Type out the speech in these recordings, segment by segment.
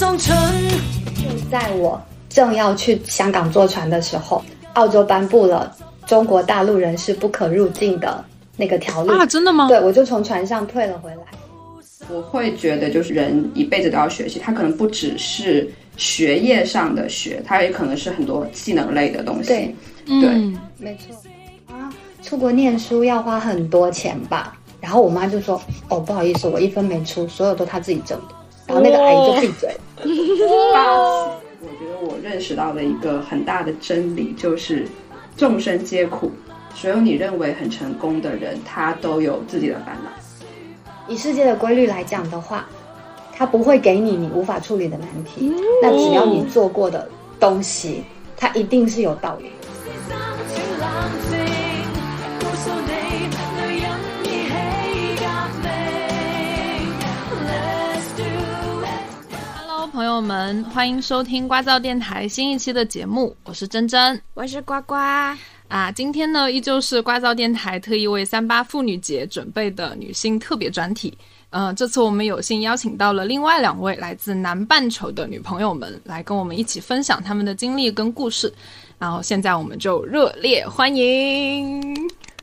就在我正要去香港坐船的时候，澳洲颁布了中国大陆人是不可入境的那个条例啊，真的吗？对，我就从船上退了回来。我会觉得，就是人一辈子都要学习，他可能不只是学业上的学，他也可能是很多技能类的东西。对，对，没错。啊，出国念书要花很多钱吧？然后我妈就说：“哦，不好意思，我一分没出，所有都她自己挣的。”然后那个阿姨就闭嘴了。我觉得我认识到的一个很大的真理就是，众生皆苦，所有你认为很成功的人，他都有自己的烦恼。以世界的规律来讲的话，他不会给你你无法处理的难题。那只要你做过的东西，它一定是有道理。朋友们，欢迎收听瓜噪电台新一期的节目，我是珍珍，我是呱呱。啊，今天呢依旧是瓜噪电台特意为三八妇女节准备的女性特别专题。呃，这次我们有幸邀请到了另外两位来自南半球的女朋友们，来跟我们一起分享她们的经历跟故事。然后现在我们就热烈欢迎。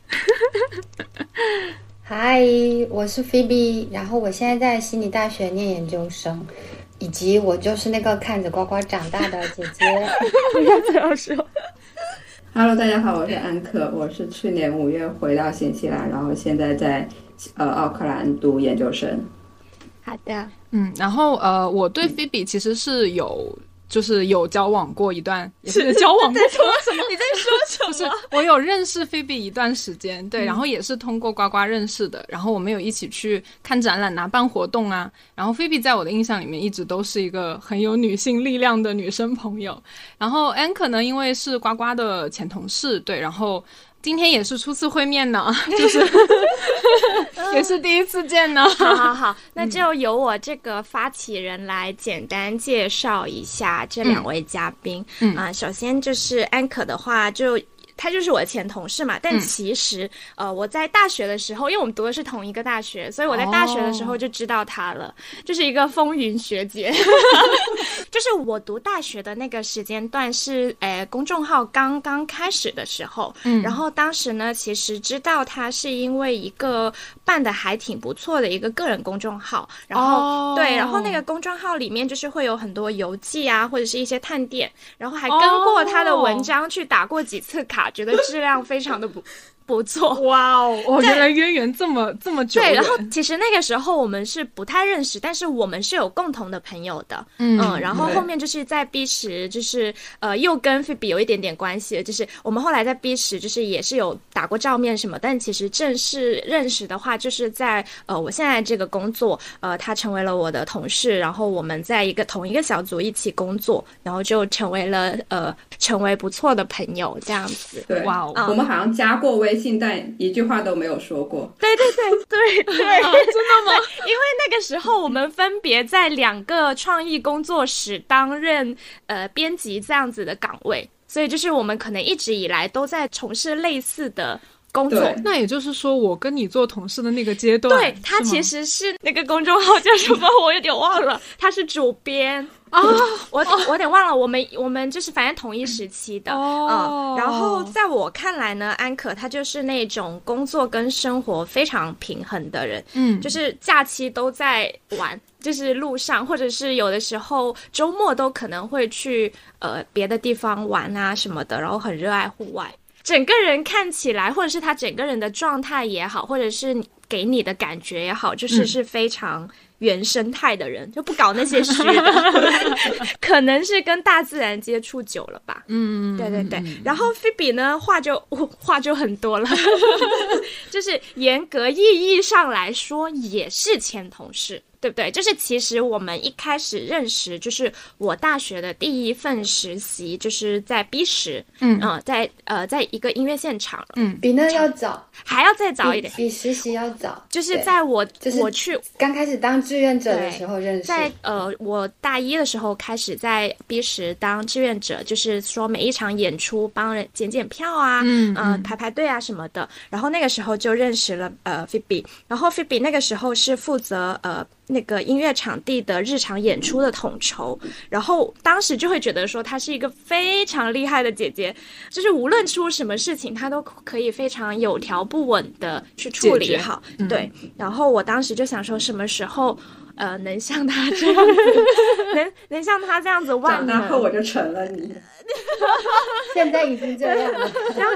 嗨，我是菲比，然后我现在在悉尼大学念研究生，以及我就是那个看着呱呱长大的姐姐。不要这样说。Hello，大家好，我是安可，我是去年五月回到新西兰，然后现在在呃奥克兰读研究生。好的，嗯，然后呃，我对菲比其实是有。就是有交往过一段，是交往过什么？你在说什么？不是，我有认识菲比一段时间，对，然后也是通过呱呱认识的，然后我们有一起去看展览啊，办活动啊，然后菲比在我的印象里面一直都是一个很有女性力量的女生朋友，然后安可呢，因为是呱呱的前同事，对，然后。今天也是初次会面呢，就是也是第一次见呢。好好好，那就由我这个发起人来简单介绍一下这两位嘉宾。嗯啊，首先就是安可的话就。他就是我的前同事嘛，但其实，呃，我在大学的时候，因为我们读的是同一个大学，所以我在大学的时候就知道他了，就是一个风云学姐。就是我读大学的那个时间段是，诶，公众号刚刚开始的时候，嗯，然后当时呢，其实知道他是因为一个办的还挺不错的一个个人公众号，然后对，然后那个公众号里面就是会有很多游记啊，或者是一些探店，然后还跟过他的文章去打过几次卡。觉得质量非常的不。不错，哇哦！哦，原来渊源这么这么久。对，然后其实那个时候我们是不太认识，但是我们是有共同的朋友的。嗯，然后后面就是在 B 十，就是呃，又跟菲比有一点点关系，就是我们后来在 B 十，就是也是有打过照面什么，但其实正式认识的话，就是在呃，我现在这个工作，呃，他成为了我的同事，然后我们在一个同一个小组一起工作，然后就成为了呃，成为不错的朋友这样子。对，哇哦，我们好像加过微。但一句话都没有说过。对对对对对，真的吗？因为那个时候我们分别在两个创意工作室担任呃编辑这样子的岗位，所以就是我们可能一直以来都在从事类似的工作。那也就是说，我跟你做同事的那个阶段，对他其实是那个公众号叫什么？我有点忘了，他是主编。啊，我我有点忘了，我们我们就是反正同一时期的，嗯，然后在我看来呢，安可他就是那种工作跟生活非常平衡的人，嗯，就是假期都在玩，就是路上，或者是有的时候周末都可能会去呃别的地方玩啊什么的，然后很热爱户外，整个人看起来，或者是他整个人的状态也好，或者是给你的感觉也好，就是是非常。原生态的人就不搞那些虚的，可能是跟大自然接触久了吧。嗯，对对对。然后菲比呢，话就 话就很多了，就是严格意义上来说，也是前同事。对不对？就是其实我们一开始认识，就是我大学的第一份实习，就是在 B 十，嗯嗯，在呃，在一个音乐现场，嗯，比那要早，还要再早一点，比实习要早，就是在我我去刚开始当志愿者的时候认识，在呃，我大一的时候开始在 B 十当志愿者，就是说每一场演出帮人检检票啊，嗯嗯，排排队啊什么的，然后那个时候就认识了呃菲比，然后菲比那个时候是负责呃。那个音乐场地的日常演出的统筹，然后当时就会觉得说她是一个非常厉害的姐姐，就是无论出什么事情，她都可以非常有条不紊的去处理好。对，然后我当时就想说，什么时候呃能像他这样子，能能像他这样子万能，然后我就成了你。现在已经这样了，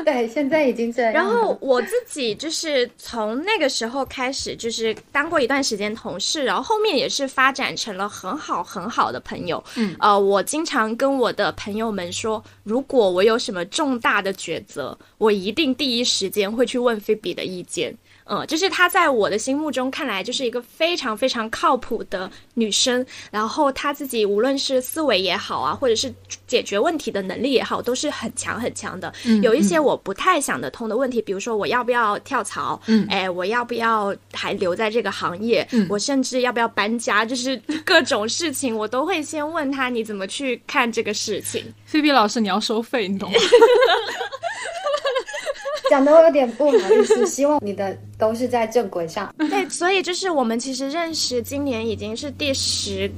对，现在已经这样。然后我自己就是从那个时候开始，就是当过一段时间同事，然后后面也是发展成了很好很好的朋友。嗯，呃，我经常跟我的朋友们说，如果我有什么重大的抉择，我一定第一时间会去问菲比的意见。嗯，就是她在我的心目中看来就是一个非常非常靠谱的女生，然后她自己无论是思维也好啊，或者是解决问题的能力也好，都是很强很强的。有一些我不太想得通的问题，比如说我要不要跳槽，嗯，哎，我要不要还留在这个行业，我甚至要不要搬家，就是各种事情我都会先问他你怎么去看这个事情。菲比老师，你要收费，你懂吗？讲的我有点不好意思，希望你的都是在正轨上。对，所以就是我们其实认识，今年已经是第十。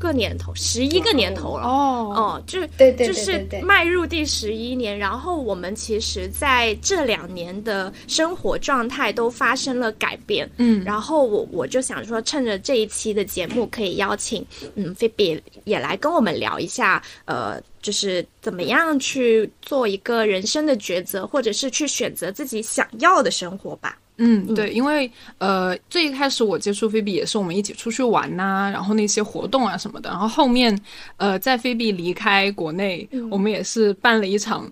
个年头，十一个年头了哦哦，就对对就是迈入第十一年。然后我们其实在这两年的生活状态都发生了改变，嗯。然后我我就想说，趁着这一期的节目，可以邀请嗯菲比也来跟我们聊一下，呃，就是怎么样去做一个人生的抉择，或者是去选择自己想要的生活吧。嗯，对，因为呃，最一开始我接触菲比也是我们一起出去玩呐，然后那些活动啊什么的。然后后面，呃，在菲比离开国内，我们也是办了一场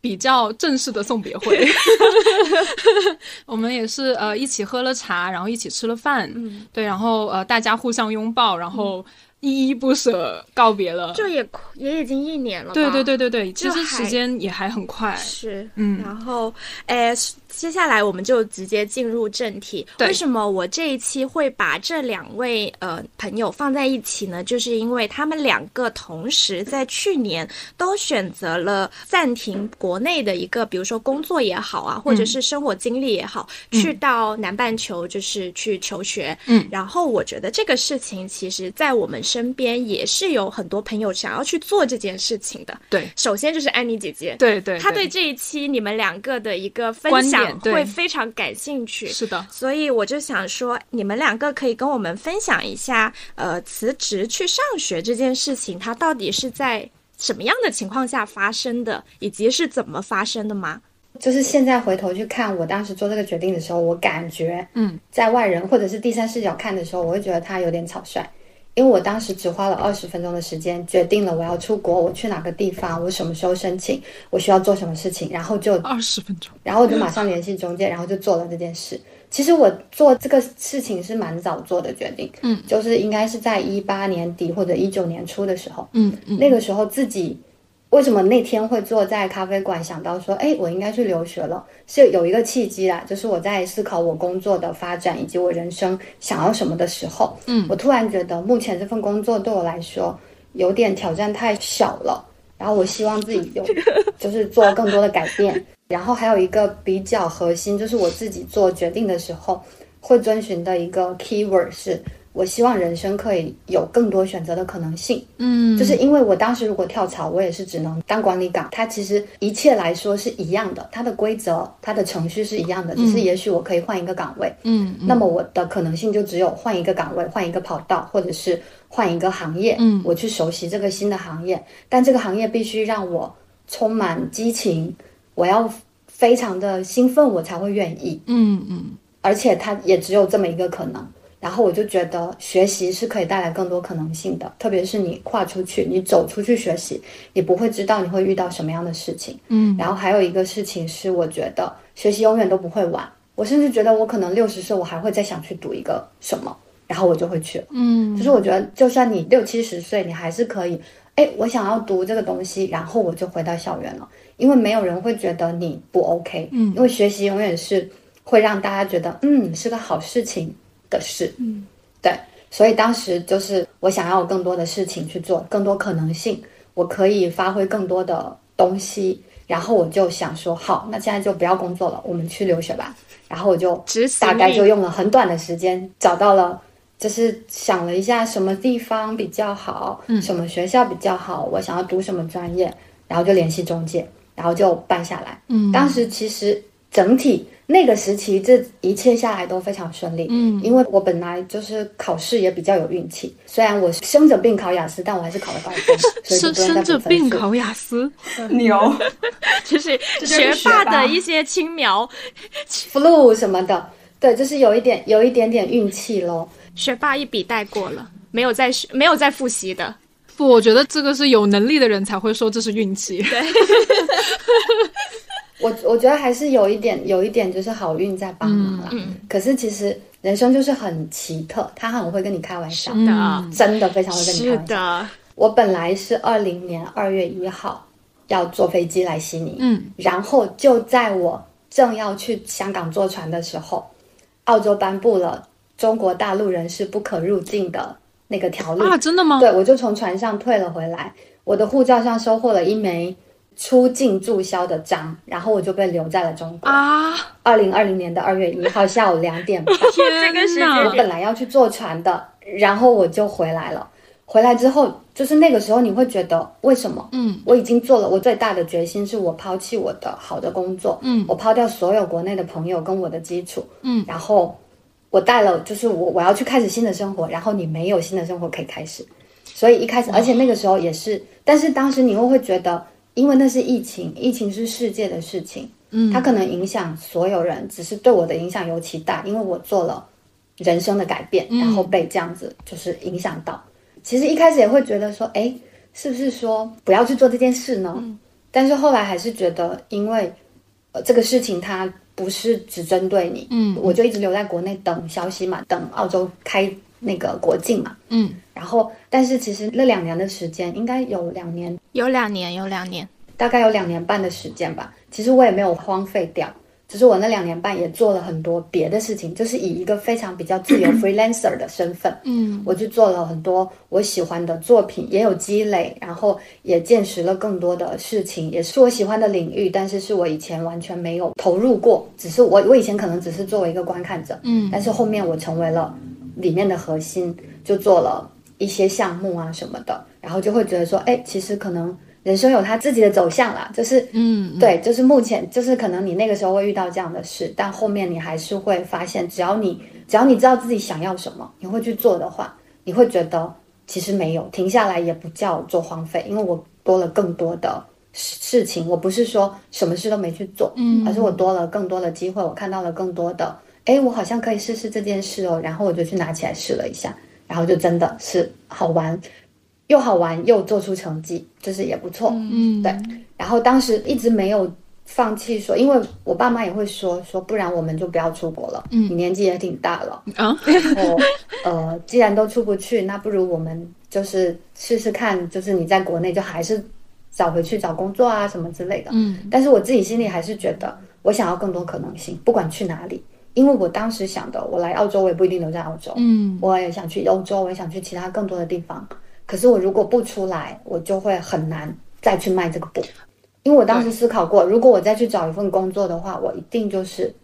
比较正式的送别会。我们也是呃一起喝了茶，然后一起吃了饭，对，然后呃大家互相拥抱，然后。依依不舍告别了，就也也已经一年了。对对对对对，其实时间也还很快。是，嗯，然后，哎，接下来我们就直接进入正题。为什么我这一期会把这两位呃朋友放在一起呢？就是因为他们两个同时在去年都选择了暂停国内的一个，比如说工作也好啊，或者是生活经历也好，去到南半球就是去求学。嗯，然后我觉得这个事情其实，在我们。身边也是有很多朋友想要去做这件事情的。对，首先就是安妮姐姐，对对，她对这一期你们两个的一个分享会非常感兴趣。是的，所以我就想说，你们两个可以跟我们分享一下，呃，辞职去上学这件事情，它到底是在什么样的情况下发生的，以及是怎么发生的吗？就是现在回头去看我当时做这个决定的时候，我感觉，嗯，在外人或者是第三视角看的时候，我会觉得他有点草率。因为我当时只花了二十分钟的时间，决定了我要出国，我去哪个地方，我什么时候申请，我需要做什么事情，然后就二十分钟，然后我就马上联系中介，然后就做了这件事。其实我做这个事情是蛮早做的决定，嗯，就是应该是在一八年底或者一九年初的时候，嗯嗯，那个时候自己。为什么那天会坐在咖啡馆想到说，哎，我应该去留学了？是有一个契机啦，就是我在思考我工作的发展以及我人生想要什么的时候，嗯，我突然觉得目前这份工作对我来说有点挑战太小了，然后我希望自己有就是做更多的改变。然后还有一个比较核心，就是我自己做决定的时候会遵循的一个 keyword 是。我希望人生可以有更多选择的可能性，嗯，就是因为我当时如果跳槽，我也是只能当管理岗，它其实一切来说是一样的，它的规则、它的程序是一样的，只是也许我可以换一个岗位，嗯，那么我的可能性就只有换一个岗位、换一个跑道，或者是换一个行业，嗯，我去熟悉这个新的行业，但这个行业必须让我充满激情，我要非常的兴奋，我才会愿意，嗯嗯，而且它也只有这么一个可能。然后我就觉得学习是可以带来更多可能性的，特别是你跨出去，你走出去学习，你不会知道你会遇到什么样的事情。嗯，然后还有一个事情是，我觉得学习永远都不会晚。我甚至觉得我可能六十岁，我还会再想去读一个什么，然后我就会去。嗯，就是我觉得，就算你六七十岁，你还是可以。哎，我想要读这个东西，然后我就回到校园了，因为没有人会觉得你不 OK。嗯，因为学习永远是会让大家觉得，嗯，是个好事情。的事，嗯，对，所以当时就是我想要有更多的事情去做，更多可能性，我可以发挥更多的东西，然后我就想说，好，那现在就不要工作了，我们去留学吧。然后我就大概就用了很短的时间找到了就是想了一下什么地方比较好，嗯，什么学校比较好，我想要读什么专业，然后就联系中介，然后就办下来。嗯，当时其实整体那个时期，这一切下来都非常顺利。嗯，因为我本来就是考试也比较有运气，虽然我生着病考雅思，但我还是考了高分。生生着病考雅思，牛，就是学霸的一些轻描，flu 什么的，对，就是有一点有一点点运气咯。学霸一笔带过了，没有再没有再复习的。不，我觉得这个是有能力的人才会说这是运气。对，我我觉得还是有一点有一点就是好运在帮忙啦。嗯。可是其实人生就是很奇特，他很会跟你开玩笑的，真的非常会跟你开玩笑。的。我本来是二零年二月一号要坐飞机来悉尼，嗯，然后就在我正要去香港坐船的时候，澳洲颁布了。中国大陆人是不可入境的那个条例啊，真的吗？对，我就从船上退了回来，我的护照上收获了一枚出境注销的章，然后我就被留在了中国。啊。二零二零年的二月一号下午两点半，这个是我本来要去坐船的，然后我就回来了。回来之后，就是那个时候你会觉得为什么？嗯，我已经做了，我最大的决心是我抛弃我的好的工作，嗯，我抛掉所有国内的朋友跟我的基础，嗯，然后。我带了，就是我我要去开始新的生活，然后你没有新的生活可以开始，所以一开始，而且那个时候也是，但是当时你又会觉得，因为那是疫情，疫情是世界的事情，嗯，它可能影响所有人，只是对我的影响尤其大，因为我做了人生的改变，然后被这样子就是影响到。其实一开始也会觉得说，哎，是不是说不要去做这件事呢？但是后来还是觉得，因为呃这个事情它。不是只针对你，嗯，我就一直留在国内等消息嘛，等澳洲开那个国境嘛，嗯，然后，但是其实那两年的时间，应该有两年，有两年，有两年，大概有两年半的时间吧，其实我也没有荒废掉。只是我那两年半也做了很多别的事情，就是以一个非常比较自由 freelancer 的身份，嗯，我去做了很多我喜欢的作品，也有积累，然后也见识了更多的事情，也是我喜欢的领域，但是是我以前完全没有投入过，只是我我以前可能只是作为一个观看者，嗯，但是后面我成为了里面的核心，就做了一些项目啊什么的，然后就会觉得说，哎，其实可能。人生有他自己的走向啦，就是，嗯，对，就是目前，就是可能你那个时候会遇到这样的事，但后面你还是会发现，只要你只要你知道自己想要什么，你会去做的话，你会觉得其实没有停下来也不叫做荒废，因为我多了更多的事情，我不是说什么事都没去做，嗯，而是我多了更多的机会，我看到了更多的，哎，我好像可以试试这件事哦，然后我就去拿起来试了一下，然后就真的是好玩。又好玩又做出成绩，就是也不错。嗯，对。然后当时一直没有放弃，说，因为我爸妈也会说说，不然我们就不要出国了。嗯，你年纪也挺大了啊。然后呃，既然都出不去，那不如我们就是试试看，就是你在国内就还是找回去找工作啊什么之类的。嗯，但是我自己心里还是觉得，我想要更多可能性，不管去哪里。因为我当时想的，我来澳洲，我也不一定留在澳洲。嗯，我也想去欧洲，我也想去其他更多的地方。可是我如果不出来，我就会很难再去迈这个步，因为我当时思考过，如果我再去找一份工作的话，我一定就是，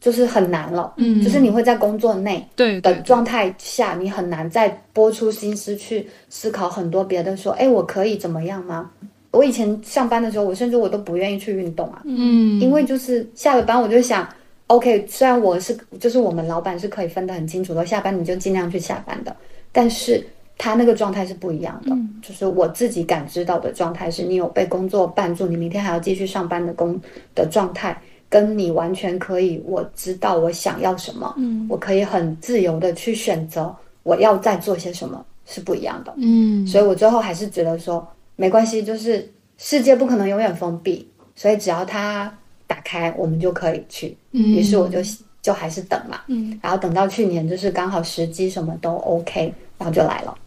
就是很难了。嗯，就是你会在工作内对的状态下，你很难再拨出心思去思考很多别的。说，哎，我可以怎么样吗？我以前上班的时候，我甚至我都不愿意去运动啊。嗯，因为就是下了班，我就想，OK，虽然我是就是我们老板是可以分得很清楚的，下班你就尽量去下班的，但是。他那个状态是不一样的，就是我自己感知到的状态是，你有被工作绊住，你明天还要继续上班的工的状态，跟你完全可以，我知道我想要什么，嗯，我可以很自由的去选择我要再做些什么，是不一样的，嗯，所以我最后还是觉得说没关系，就是世界不可能永远封闭，所以只要它打开，我们就可以去，嗯。于是我就就还是等嘛，嗯，然后等到去年就是刚好时机什么都 OK，然后就来了。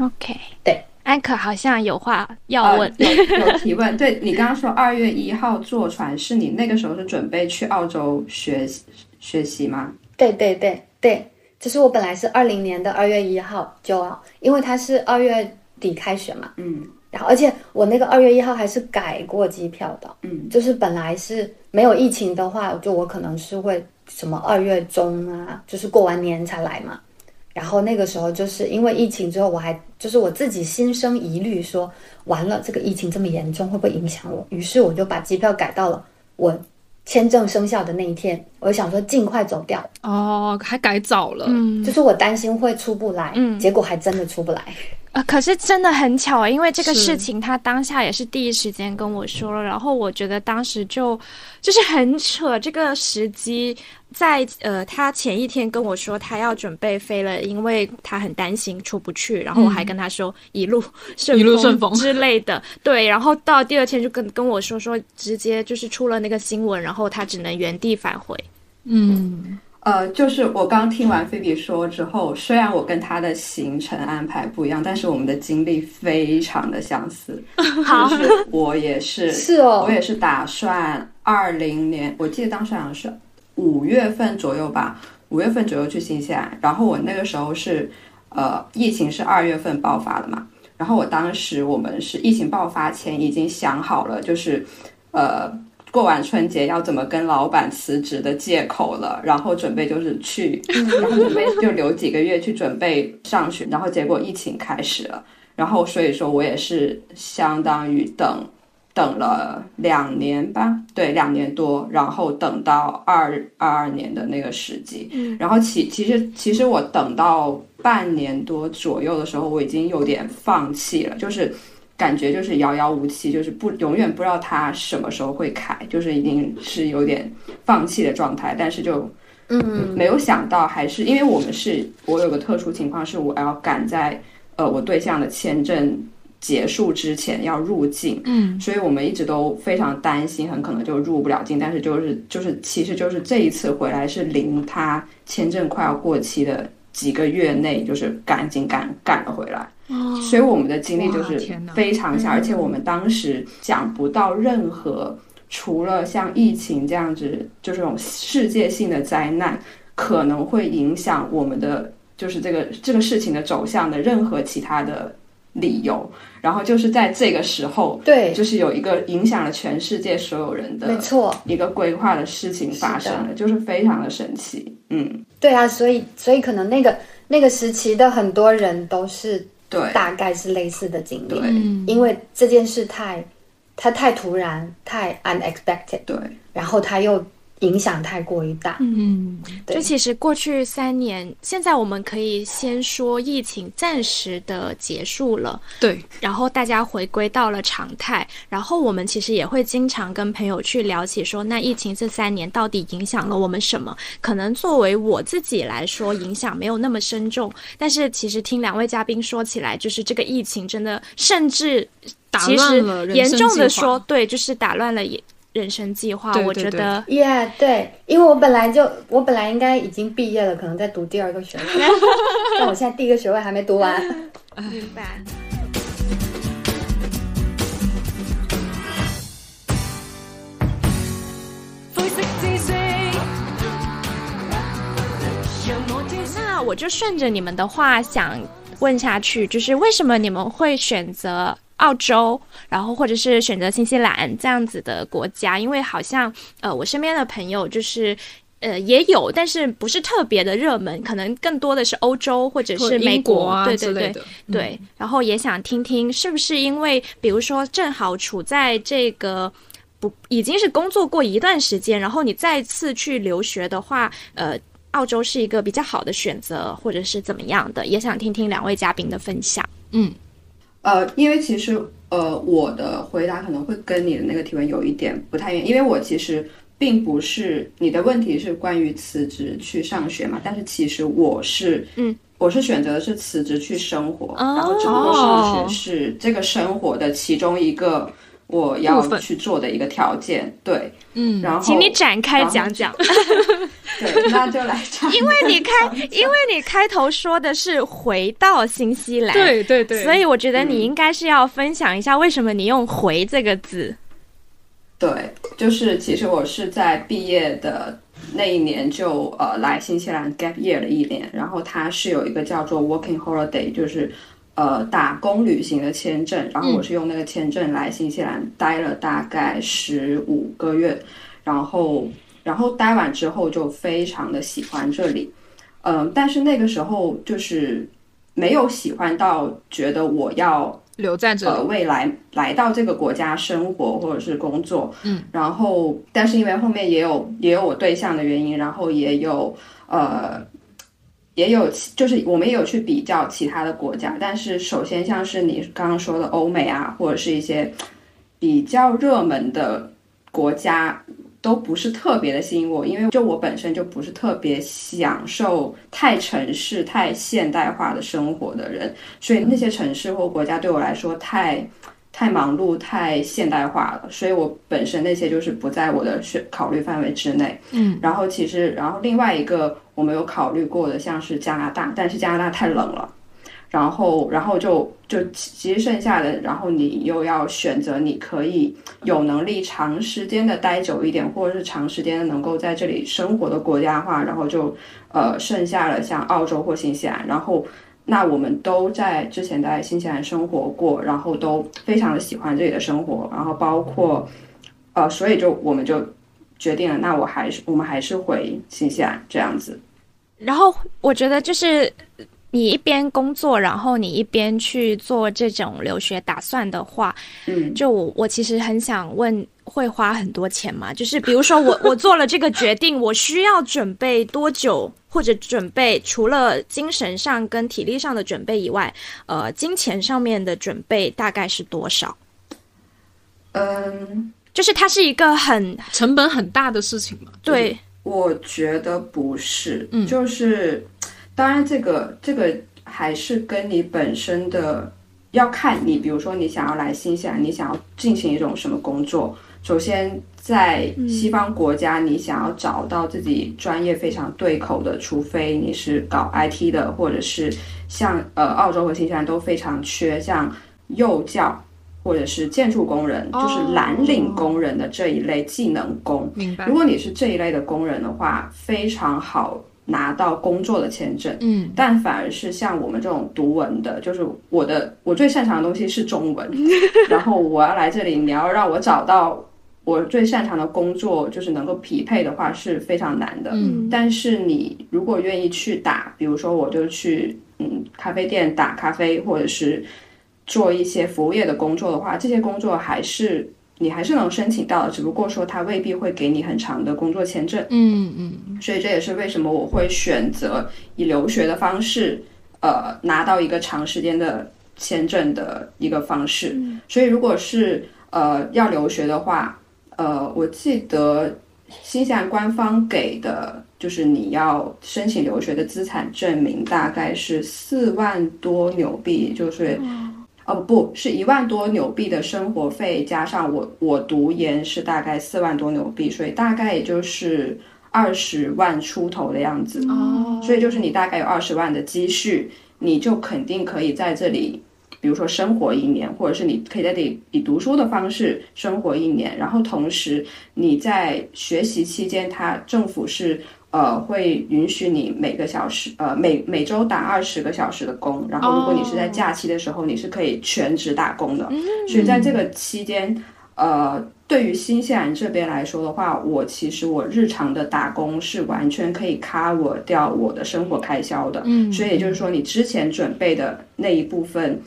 OK，对，安可好像有话要问，有提问。对你刚刚说二月一号坐船，是你那个时候是准备去澳洲学学习吗？对对对对，就是我本来是二零年的二月一号就要，因为他是二月底开学嘛，嗯，然后而且我那个二月一号还是改过机票的，嗯，就是本来是没有疫情的话，就我可能是会什么二月中啊，就是过完年才来嘛。然后那个时候就是因为疫情之后，我还就是我自己心生疑虑，说完了这个疫情这么严重，会不会影响我？于是我就把机票改到了我签证生效的那一天，我想说尽快走掉。哦，还改早了，嗯，就是我担心会出不来，嗯，结果还真的出不来。啊，可是真的很巧，因为这个事情他当下也是第一时间跟我说了，然后我觉得当时就就是很扯，这个时机在呃，他前一天跟我说他要准备飞了，因为他很担心出不去，然后我还跟他说一路顺一路顺风。之类的，对，然后到第二天就跟跟我说说直接就是出了那个新闻，然后他只能原地返回，嗯。呃，就是我刚听完菲比说之后，虽然我跟他的行程安排不一样，但是我们的经历非常的相似。就是我也是，是哦，我也是打算二零年，我记得当时好像是五月份左右吧，五月份左右去新西兰。然后我那个时候是，呃，疫情是二月份爆发的嘛。然后我当时我们是疫情爆发前已经想好了，就是，呃。过完春节要怎么跟老板辞职的借口了，然后准备就是去，然后准备就留几个月去准备上学，然后结果疫情开始了，然后所以说我也是相当于等，等了两年吧，对，两年多，然后等到二二二年的那个时机，然后其其实其实我等到半年多左右的时候，我已经有点放弃了，就是。感觉就是遥遥无期，就是不永远不知道它什么时候会开，就是已经是有点放弃的状态。但是就，嗯，没有想到还是因为我们是，我有个特殊情况是我要赶在呃我对象的签证结束之前要入境，嗯，所以我们一直都非常担心，很可能就入不了境。但是就是就是其实就是这一次回来是临他签证快要过期的几个月内，就是赶紧赶赶了回来。所以我们的经历就是非常像，而且我们当时想不到任何除了像疫情这样子，就这种世界性的灾难可能会影响我们的，就是这个这个事情的走向的任何其他的理由。然后就是在这个时候，对，就是有一个影响了全世界所有人的，没错，一个规划的事情发生了，就是非常的神奇。嗯，对啊，所以所以可能那个那个时期的很多人都是。对，大概是类似的经历，因为这件事太，它太突然，太 unexpected，对，然后他又。影响太过于大，嗯，就其实过去三年，现在我们可以先说疫情暂时的结束了，对，然后大家回归到了常态，然后我们其实也会经常跟朋友去聊起说，那疫情这三年到底影响了我们什么？可能作为我自己来说，影响没有那么深重，但是其实听两位嘉宾说起来，就是这个疫情真的，甚至打乱了严重的说，对，就是打乱了也。人生计划，我觉得，Yeah，对，因为我本来就，我本来应该已经毕业了，可能在读第二个学位，但我现在第一个学位还没读完。明白。那我就顺着你们的话想问下去，就是为什么你们会选择？澳洲，然后或者是选择新西兰这样子的国家，因为好像呃，我身边的朋友就是呃也有，但是不是特别的热门，可能更多的是欧洲或者是美国，对对对对。然后也想听听，是不是因为比如说正好处在这个不已经是工作过一段时间，然后你再次去留学的话，呃，澳洲是一个比较好的选择，或者是怎么样的？也想听听两位嘉宾的分享。嗯。呃，因为其实呃，我的回答可能会跟你的那个提问有一点不太一样，因为我其实并不是你的问题是关于辞职去上学嘛，但是其实我是，嗯，我是选择的是辞职去生活，然后只不过上学是这个生活的其中一个。我要去做的一个条件，对，嗯，然后请你展开讲讲，对，那就来唱，因为你开，因为你开头说的是回到新西兰，对对对，所以我觉得你应该是要分享一下为什么你用“回”这个字。对，就是其实我是在毕业的那一年就呃来新西兰 gap year 了一年，然后它是有一个叫做 working holiday，就是。呃，打工旅行的签证，然后我是用那个签证来新西兰待了大概十五个月，然后，然后待完之后就非常的喜欢这里，嗯，但是那个时候就是没有喜欢到觉得我要留在这，呃，未来来到这个国家生活或者是工作，嗯，然后但是因为后面也有也有我对象的原因，然后也有呃也有就是我们也有去比较其他的国家，但是首先像是你刚刚说的欧美啊，或者是一些比较热门的国家。都不是特别的吸引我，因为就我本身就不是特别享受太城市、太现代化的生活的人，所以那些城市或国家对我来说太太忙碌、太现代化了，所以我本身那些就是不在我的选考虑范围之内。嗯，然后其实，然后另外一个我没有考虑过的，像是加拿大，但是加拿大太冷了。然后，然后就就其实剩下的，然后你又要选择，你可以有能力长时间的待久一点，或者是长时间能够在这里生活的国家的话，然后就呃剩下了像澳洲或新西兰。然后那我们都在之前在新西兰生活过，然后都非常的喜欢这里的生活。然后包括呃，所以就我们就决定了，那我还是我们还是回新西兰这样子。然后我觉得就是。你一边工作，然后你一边去做这种留学打算的话，嗯，就我我其实很想问，会花很多钱吗？就是比如说我 我做了这个决定，我需要准备多久，或者准备除了精神上跟体力上的准备以外，呃，金钱上面的准备大概是多少？嗯，就是它是一个很成本很大的事情嘛？对，我觉得不是，嗯，就是。当然，这个这个还是跟你本身的要看你，比如说你想要来新西兰，你想要进行一种什么工作。首先，在西方国家，你想要找到自己专业非常对口的，除非你是搞 IT 的，或者是像呃澳洲和新西兰都非常缺像幼教或者是建筑工人，就是蓝领工人的这一类技能工。明白。如果你是这一类的工人的话，非常好。拿到工作的签证，嗯，但反而是像我们这种读文的，就是我的我最擅长的东西是中文，然后我要来这里，你要让我找到我最擅长的工作，就是能够匹配的话是非常难的。嗯，但是你如果愿意去打，比如说我就去嗯咖啡店打咖啡，或者是做一些服务业的工作的话，这些工作还是。你还是能申请到的，只不过说他未必会给你很长的工作签证。嗯嗯，所以这也是为什么我会选择以留学的方式，呃，拿到一个长时间的签证的一个方式。所以如果是呃要留学的话，呃，我记得新西兰官方给的就是你要申请留学的资产证明大概是四万多纽币，就是。哦不是一万多纽币的生活费，加上我我读研是大概四万多纽币，所以大概也就是二十万出头的样子。哦，所以就是你大概有二十万的积蓄，你就肯定可以在这里，比如说生活一年，或者是你可以在这里以读书的方式生活一年，然后同时你在学习期间，他政府是。呃，会允许你每个小时，呃，每每周打二十个小时的工，然后如果你是在假期的时候，你是可以全职打工的。所以在这个期间，呃，对于新西兰这边来说的话，我其实我日常的打工是完全可以 cover 掉我的生活开销的。嗯，所以也就是说，你之前准备的那一部分，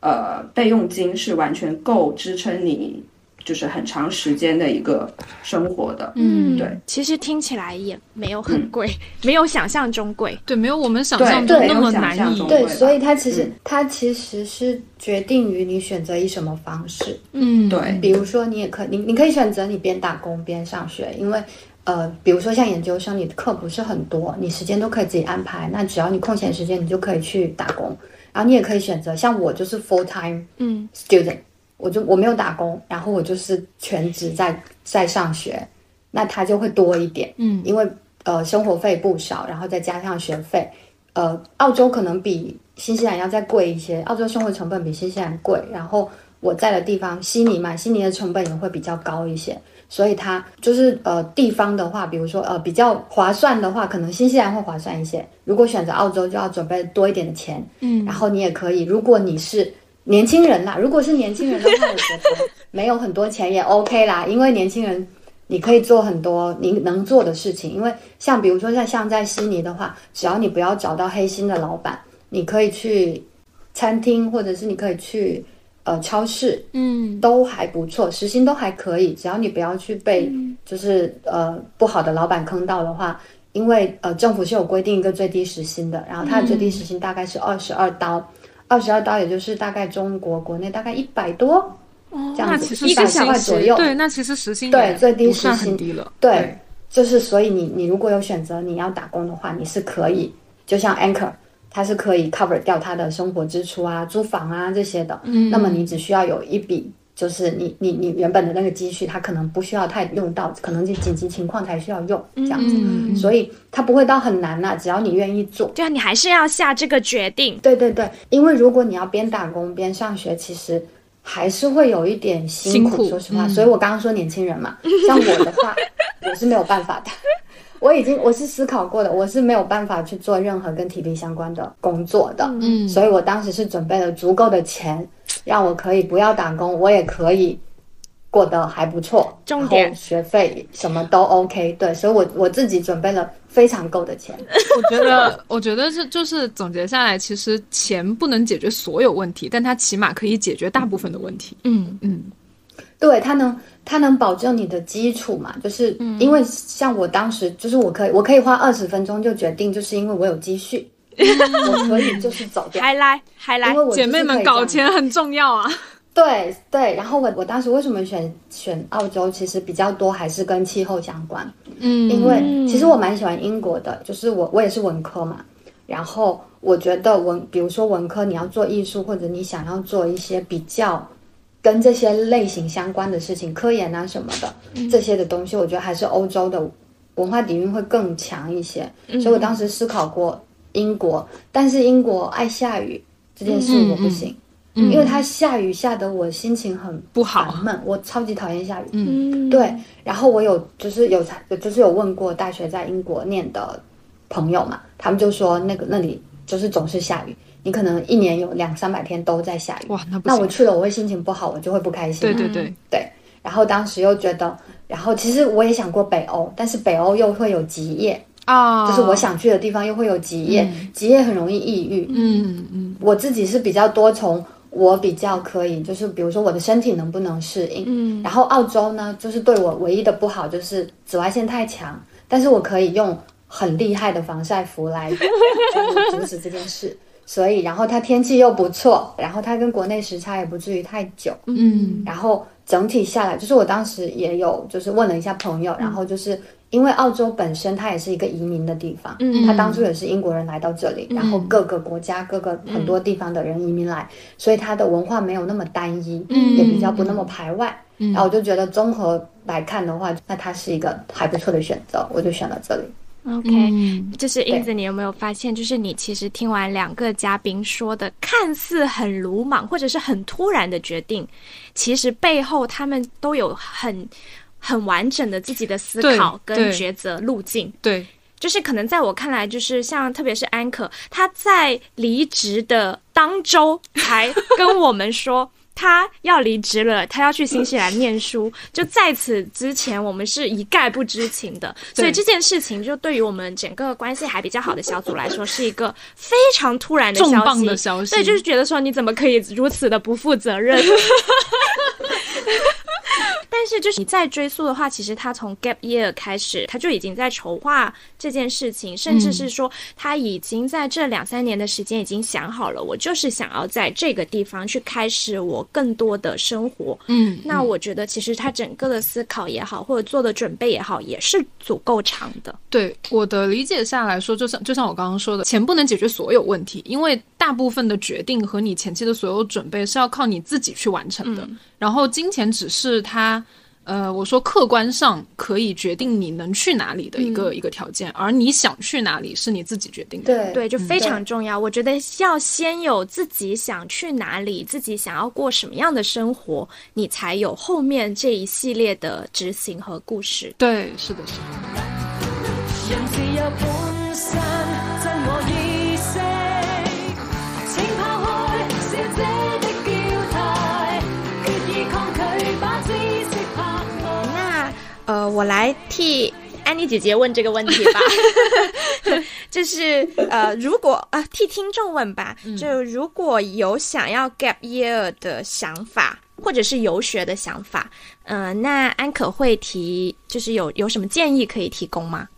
呃，备用金是完全够支撑你。就是很长时间的一个生活的，嗯，对，其实听起来也没有很贵，没有想象中贵，对，没有我们想象中那么难。以，对，所以它其实它其实是决定于你选择以什么方式，嗯，对，比如说你也可你你可以选择你边打工边上学，因为呃，比如说像研究生，你的课不是很多，你时间都可以自己安排，那只要你空闲时间，你就可以去打工，然后你也可以选择像我就是 full time 嗯。student。我就我没有打工，然后我就是全职在在上学，那他就会多一点，嗯，因为呃生活费不少，然后再加上学费，呃，澳洲可能比新西兰要再贵一些，澳洲生活成本比新西兰贵，然后我在的地方悉尼嘛，悉尼的成本也会比较高一些，所以它就是呃地方的话，比如说呃比较划算的话，可能新西兰会划算一些，如果选择澳洲就要准备多一点的钱，嗯，然后你也可以，如果你是。年轻人啦，如果是年轻人的话，我觉得没有很多钱也 OK 啦，因为年轻人你可以做很多你能做的事情，因为像比如说像像在悉尼的话，只要你不要找到黑心的老板，你可以去餐厅，或者是你可以去呃超市，嗯，都还不错，时薪都还可以，只要你不要去被就是呃不好的老板坑到的话，因为呃政府是有规定一个最低时薪的，然后它的最低时薪大概是二十二刀，二十二刀也就是大概中国国内大概一百多。这样子一百块左右，对，那其实时薪对最低时薪低了，对，就是所以你你如果有选择你要打工的话，你是可以，就像 Anchor，它是可以 cover 掉他的生活支出啊、租房啊这些的，嗯，那么你只需要有一笔，就是你你你原本的那个积蓄，它可能不需要太用到，可能就紧急情况才需要用这样子，所以它不会到很难呐，只要你愿意做，对啊，你还是要下这个决定，对对对，因为如果你要边打工边上学，其实。还是会有一点辛苦，说实话。所以我刚刚说年轻人嘛，像我的话，我是没有办法的。我已经我是思考过的，我是没有办法去做任何跟体力相关的工作的。嗯，所以我当时是准备了足够的钱，让我可以不要打工，我也可以。过得还不错，重点学费什么都 OK，对，所以我我自己准备了非常够的钱。我觉得，我觉得是就是总结下来，其实钱不能解决所有问题，但它起码可以解决大部分的问题。嗯嗯，对，它能它能保证你的基础嘛？就是因为像我当时，就是我可以我可以花二十分钟就决定，就是因为我有积蓄，我可以就是走掉。还来还来，姐妹们搞钱很重要啊。对对，然后我我当时为什么选选澳洲？其实比较多还是跟气候相关。嗯，因为其实我蛮喜欢英国的，就是我我也是文科嘛。然后我觉得文，比如说文科，你要做艺术，或者你想要做一些比较跟这些类型相关的事情，科研啊什么的这些的东西，我觉得还是欧洲的文化底蕴会更强一些。所以我当时思考过英国，但是英国爱下雨这件事我不行。因为它下雨下得我心情很不好，闷，我超级讨厌下雨。嗯，对。然后我有就是有就是有问过大学在英国念的朋友嘛，他们就说那个那里就是总是下雨，你可能一年有两三百天都在下雨。哇，那那我去了我会心情不好，我就会不开心。对对对对。然后当时又觉得，然后其实我也想过北欧，但是北欧又会有极夜啊，就是我想去的地方又会有极夜，极夜很容易抑郁。嗯嗯。我自己是比较多从。我比较可以，就是比如说我的身体能不能适应，嗯，然后澳洲呢，就是对我唯一的不好就是紫外线太强，但是我可以用很厉害的防晒服来 阻止这件事，所以然后它天气又不错，然后它跟国内时差也不至于太久，嗯，然后整体下来，就是我当时也有就是问了一下朋友，然后就是。因为澳洲本身它也是一个移民的地方，嗯，它当初也是英国人来到这里，然后各个国家、各个很多地方的人移民来，所以它的文化没有那么单一，嗯，也比较不那么排外，嗯，然后我就觉得综合来看的话，那它是一个还不错的选择，我就选了这里。OK，就是英子，你有没有发现，就是你其实听完两个嘉宾说的看似很鲁莽或者是很突然的决定，其实背后他们都有很。很完整的自己的思考跟抉择路径，对，就是可能在我看来，就是像特别是安可，他在离职的当周才跟我们说他要离职了，他要去新西兰念书。就在此之前，我们是一概不知情的，所以这件事情就对于我们整个关系还比较好的小组来说，是一个非常突然的消息。对，就是觉得说你怎么可以如此的不负责任。但是，就是你再追溯的话，其实他从 gap year 开始，他就已经在筹划这件事情，甚至是说他已经在这两三年的时间已经想好了，我就是想要在这个地方去开始我更多的生活。嗯，那我觉得其实他整个的思考也好，或者做的准备也好，也是足够长的。对我的理解下来说，就像就像我刚刚说的，钱不能解决所有问题，因为大部分的决定和你前期的所有准备是要靠你自己去完成的，然后金钱只是他。呃，我说客观上可以决定你能去哪里的一个一个条件，而你想去哪里是你自己决定的。对对，就非常重要。我觉得要先有自己想去哪里，自己想要过什么样的生活，你才有后面这一系列的执行和故事。对，是的，是的。我来替安妮姐姐问这个问题吧，就是呃，如果啊，替听众问吧，就如果有想要 gap year 的想法，或者是游学的想法，嗯，那安可会提，就是有有什么建议可以提供吗？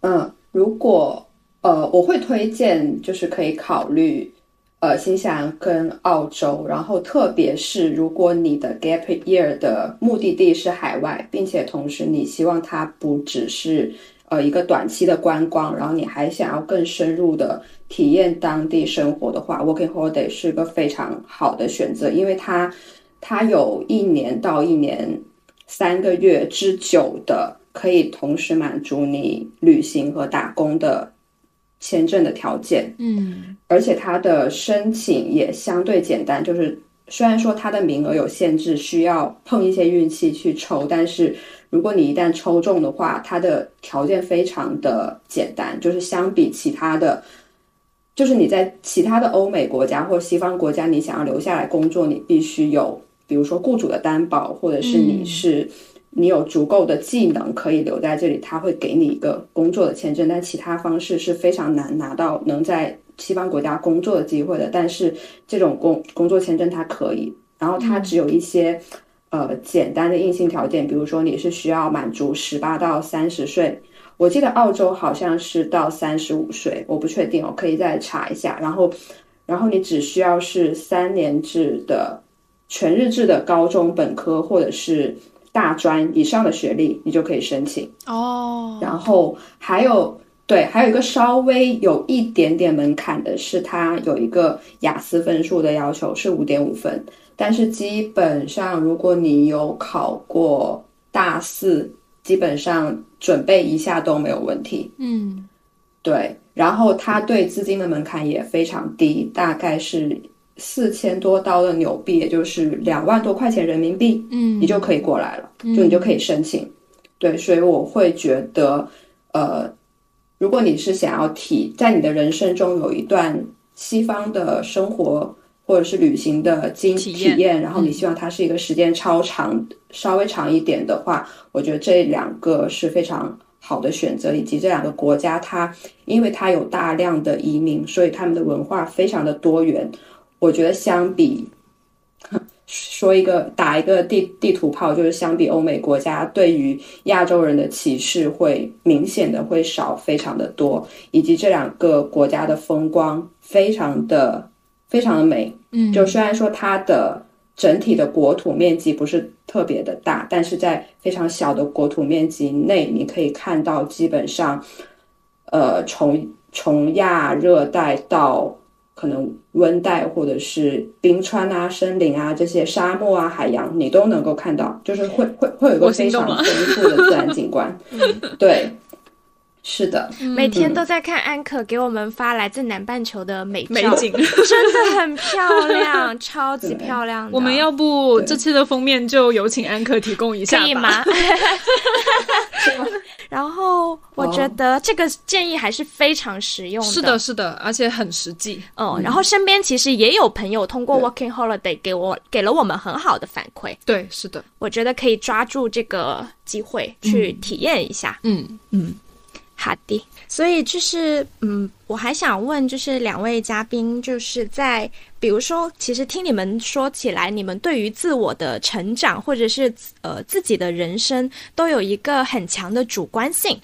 嗯，如果呃，我会推荐，就是可以考虑。呃，新西兰跟澳洲，然后特别是如果你的 gap year 的目的地是海外，并且同时你希望它不只是呃一个短期的观光，然后你还想要更深入的体验当地生活的话，working holiday 是个非常好的选择，因为它它有一年到一年三个月之久的，可以同时满足你旅行和打工的。签证的条件，嗯，而且它的申请也相对简单，就是虽然说它的名额有限制，需要碰一些运气去抽，但是如果你一旦抽中的话，它的条件非常的简单，就是相比其他的，就是你在其他的欧美国家或西方国家，你想要留下来工作，你必须有，比如说雇主的担保，或者是你是。你有足够的技能可以留在这里，他会给你一个工作的签证，但其他方式是非常难拿到能在西方国家工作的机会的。但是这种工工作签证它可以，然后它只有一些呃简单的硬性条件，比如说你是需要满足十八到三十岁，我记得澳洲好像是到三十五岁，我不确定，我可以再查一下。然后，然后你只需要是三年制的全日制的高中本科或者是。大专以上的学历，你就可以申请哦。然后还有对，还有一个稍微有一点点门槛的是，它有一个雅思分数的要求是五点五分。但是基本上，如果你有考过大四，基本上准备一下都没有问题。嗯，对。然后它对资金的门槛也非常低，大概是。四千多刀的纽币，也就是两万多块钱人民币，嗯，你就可以过来了，就你就可以申请。对，所以我会觉得，呃，如果你是想要体在你的人生中有一段西方的生活或者是旅行的经体验，然后你希望它是一个时间超长、稍微长一点的话，我觉得这两个是非常好的选择。以及这两个国家，它因为它有大量的移民，所以他们的文化非常的多元。我觉得相比 说一个打一个地地图炮，就是相比欧美国家对于亚洲人的歧视会明显的会少非常的多，以及这两个国家的风光非常的非常的美。嗯，就虽然说它的整体的国土面积不是特别的大，但是在非常小的国土面积内，你可以看到基本上，呃，从从亚热带到。可能温带或者是冰川啊、森林啊这些沙漠啊、海洋，你都能够看到，就是会会会有一个非常丰富的自然景观。对，是的，每天都在看安可给我们发来自南半球的美美景，真的很漂亮，超级漂亮。我们要不这期的封面就有请安可提供一下，可以 吗？然后我觉得这个建议还是非常实用的，是的，是的，而且很实际。嗯，然后身边其实也有朋友通过 Working Holiday 给我给了我们很好的反馈。对，是的，我觉得可以抓住这个机会去体验一下。嗯。嗯。好的，所以就是，嗯，我还想问，就是两位嘉宾，就是在比如说，其实听你们说起来，你们对于自我的成长，或者是呃自己的人生，都有一个很强的主观性，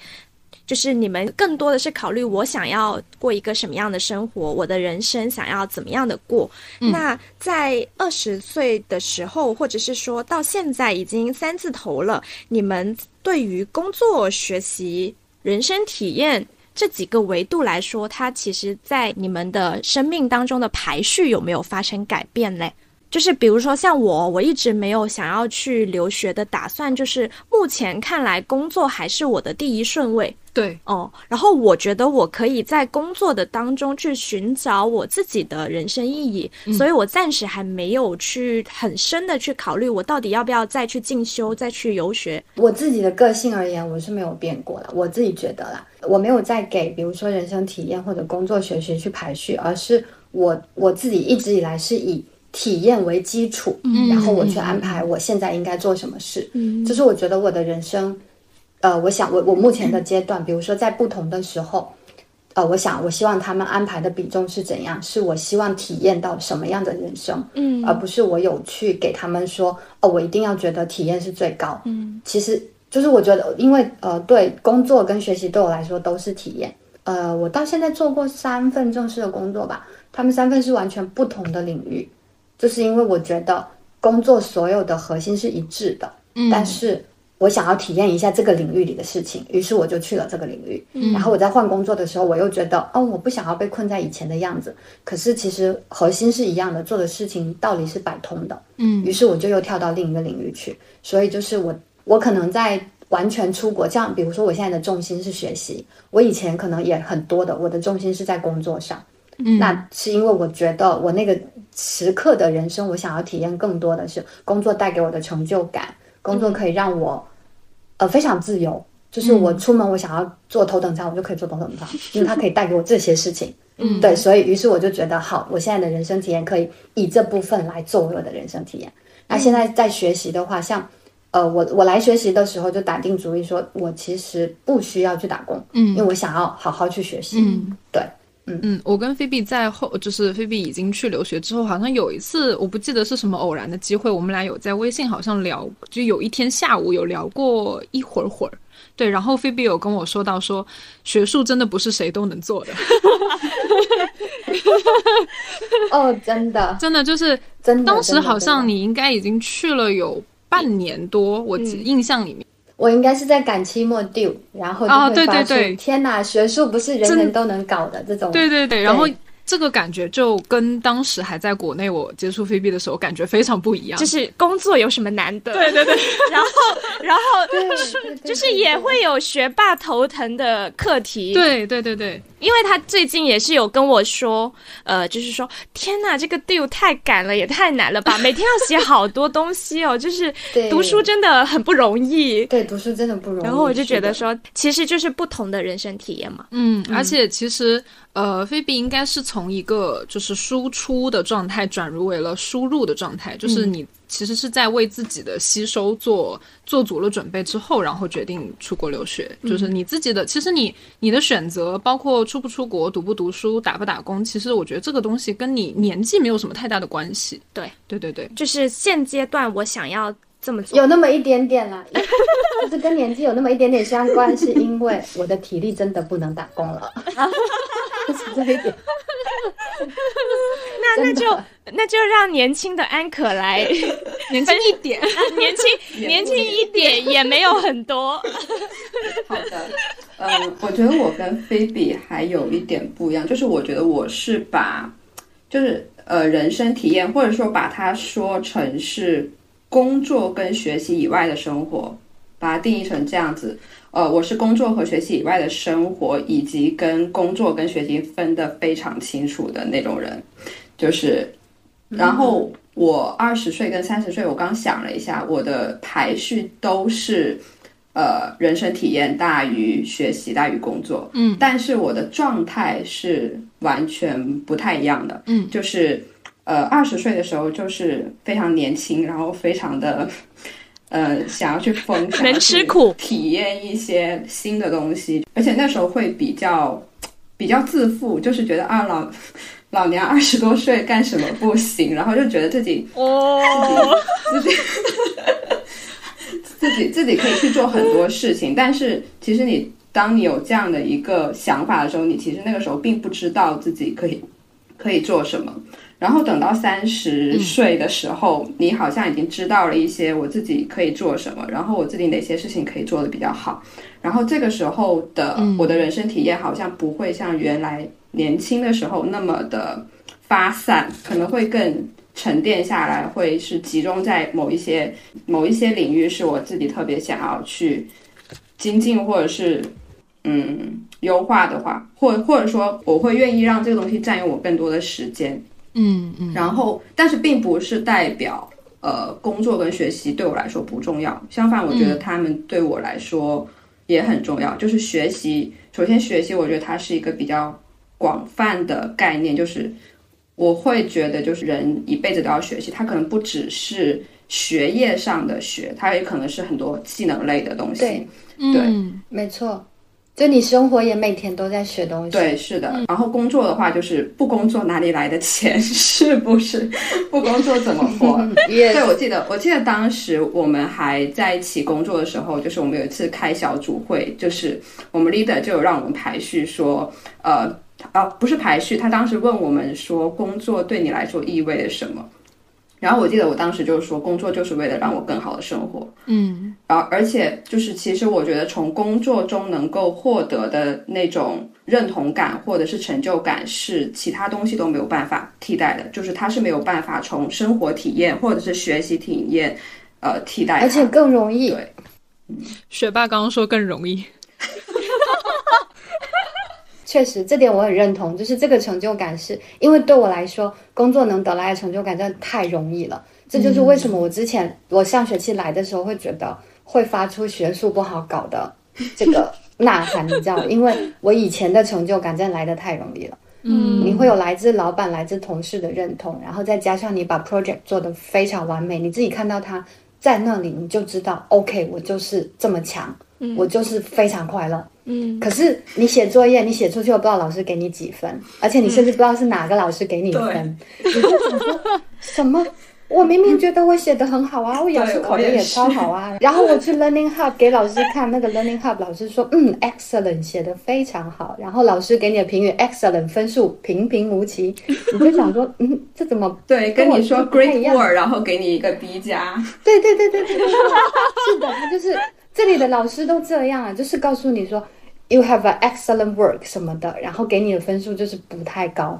就是你们更多的是考虑我想要过一个什么样的生活，我的人生想要怎么样的过。那在二十岁的时候，或者是说到现在已经三字头了，你们对于工作、学习。人生体验这几个维度来说，它其实，在你们的生命当中的排序有没有发生改变嘞？就是比如说像我，我一直没有想要去留学的打算，就是目前看来，工作还是我的第一顺位。对哦，然后我觉得我可以在工作的当中去寻找我自己的人生意义，所以我暂时还没有去很深的去考虑我到底要不要再去进修、再去游学。我自己的个性而言，我是没有变过的。我自己觉得啦，我没有再给比如说人生体验或者工作学习去排序，而是我我自己一直以来是以体验为基础，然后我去安排我现在应该做什么事。嗯，就是我觉得我的人生。呃，我想我我目前的阶段，比如说在不同的时候，呃，我想我希望他们安排的比重是怎样？是我希望体验到什么样的人生，嗯，而不是我有去给他们说，哦，我一定要觉得体验是最高，嗯，其实就是我觉得，因为呃，对工作跟学习对我来说都是体验，呃，我到现在做过三份正式的工作吧，他们三份是完全不同的领域，就是因为我觉得工作所有的核心是一致的，嗯，但是。我想要体验一下这个领域里的事情，于是我就去了这个领域。然后我在换工作的时候，我又觉得，哦，我不想要被困在以前的样子。可是其实核心是一样的，做的事情道理是百通的。嗯，于是我就又跳到另一个领域去。所以就是我，我可能在完全出国，这样比如说我现在的重心是学习，我以前可能也很多的，我的重心是在工作上。嗯，那是因为我觉得我那个时刻的人生，我想要体验更多的是工作带给我的成就感。工作可以让我，呃，非常自由。就是我出门，我想要坐头等舱，我就可以坐头等舱，因为它可以带给我这些事情。嗯，对，所以于是我就觉得，好，我现在的人生体验可以以这部分来作为我的人生体验。那现在在学习的话，像，呃，我我来学习的时候就打定主意，说我其实不需要去打工，嗯，因为我想要好好去学习。嗯，对。嗯嗯，我跟菲比在后，就是菲比已经去留学之后，好像有一次，我不记得是什么偶然的机会，我们俩有在微信好像聊，就有一天下午有聊过一会儿会儿。对，然后菲比有跟我说到说，学术真的不是谁都能做的。哦，真的，真的就是真的。当时好像你应该已经去了有半年多，我印象里面。我应该是在赶期末 due，然后就会发现，天哪，学术不是人人都能搞的这种。对对对，然后。这个感觉就跟当时还在国内我接触菲比的时候感觉非常不一样。就是工作有什么难的？对对对。然后，然后就是也会有学霸头疼的课题。对对对对。因为他最近也是有跟我说，呃，就是说，天呐，这个 due 太赶了，也太难了吧！每天要写好多东西哦，就是读书真的很不容易。对，读书真的不容易。然后我就觉得说，其实就是不同的人生体验嘛。嗯，而且其实。呃，菲比应该是从一个就是输出的状态转入为了输入的状态，就是你其实是在为自己的吸收做做足了准备之后，然后决定出国留学。就是你自己的，其实你你的选择，包括出不出国、读不读书、打不打工，其实我觉得这个东西跟你年纪没有什么太大的关系。对，对对对，就是现阶段我想要。这么做有那么一点点啦，就是跟年纪有那么一点点相关，是因为我的体力真的不能打工了，是这一点。那那就那就让年轻的安可来年轻一点，年轻年轻一点也没有很多。好的，嗯，我觉得我跟菲比还有一点不一样，就是我觉得我是把就是呃人生体验，或者说把它说成是。工作跟学习以外的生活，把它定义成这样子。呃，我是工作和学习以外的生活，以及跟工作跟学习分得非常清楚的那种人。就是，然后我二十岁跟三十岁，我刚想了一下，我的排序都是，呃，人生体验大于学习大于工作。嗯，但是我的状态是完全不太一样的。嗯，就是。呃，二十岁的时候就是非常年轻，然后非常的，呃，想要去疯，能吃苦，体验一些新的东西，而且那时候会比较比较自负，就是觉得啊老老娘二十多岁干什么不行，然后就觉得自己哦自己自己自己自己可以去做很多事情，但是其实你当你有这样的一个想法的时候，你其实那个时候并不知道自己可以可以做什么。然后等到三十岁的时候，你好像已经知道了一些我自己可以做什么，然后我自己哪些事情可以做的比较好。然后这个时候的我的人生体验好像不会像原来年轻的时候那么的发散，可能会更沉淀下来，会是集中在某一些某一些领域，是我自己特别想要去精进或者是嗯优化的话，或或者说我会愿意让这个东西占用我更多的时间。嗯嗯，然后，但是并不是代表，呃，工作跟学习对我来说不重要。相反，我觉得他们对我来说也很重要。就是学习，首先学习，我觉得它是一个比较广泛的概念。就是我会觉得，就是人一辈子都要学习，它可能不只是学业上的学，它也可能是很多技能类的东西。对，对，没错。就你生活也每天都在学东西，对，是的。然后工作的话，就是不工作哪里来的钱？是不是？不工作怎么活？对，我记得，我记得当时我们还在一起工作的时候，就是我们有一次开小组会，就是我们 leader 就有让我们排序说，呃，啊，不是排序，他当时问我们说，工作对你来说意味着什么？然后我记得我当时就是说，工作就是为了让我更好的生活。嗯，然后而且就是其实我觉得从工作中能够获得的那种认同感或者是成就感，是其他东西都没有办法替代的。就是它是没有办法从生活体验或者是学习体验呃替代，而且更容易。对，学霸刚刚说更容易。确实，这点我很认同。就是这个成就感，是因为对我来说，工作能得来的成就感真的太容易了。这就是为什么我之前我上学期来的时候会觉得会发出学术不好搞的这个 呐喊，你知道？因为我以前的成就感真的来的太容易了。嗯，你会有来自老板、来自同事的认同，然后再加上你把 project 做得非常完美，你自己看到它在那里，你就知道，OK，我就是这么强，我就是非常快乐。嗯，可是你写作业，你写出去，我不知道老师给你几分，而且你甚至不知道是哪个老师给你分，你就想说什么？我明明觉得我写的很好啊，我雅思考的也超好啊。然后我去 Learning Hub 给老师看，那个 Learning Hub 老师说，嗯，excellent，写的非常好。然后老师给你的评语 excellent，分数平平无奇。你就想说，嗯，这怎么对？跟你说 great work，然后给你一个 B 加。对对对对对对，是的，他就是这里的老师都这样啊，就是告诉你说。You have an excellent work 什么的，然后给你的分数就是不太高，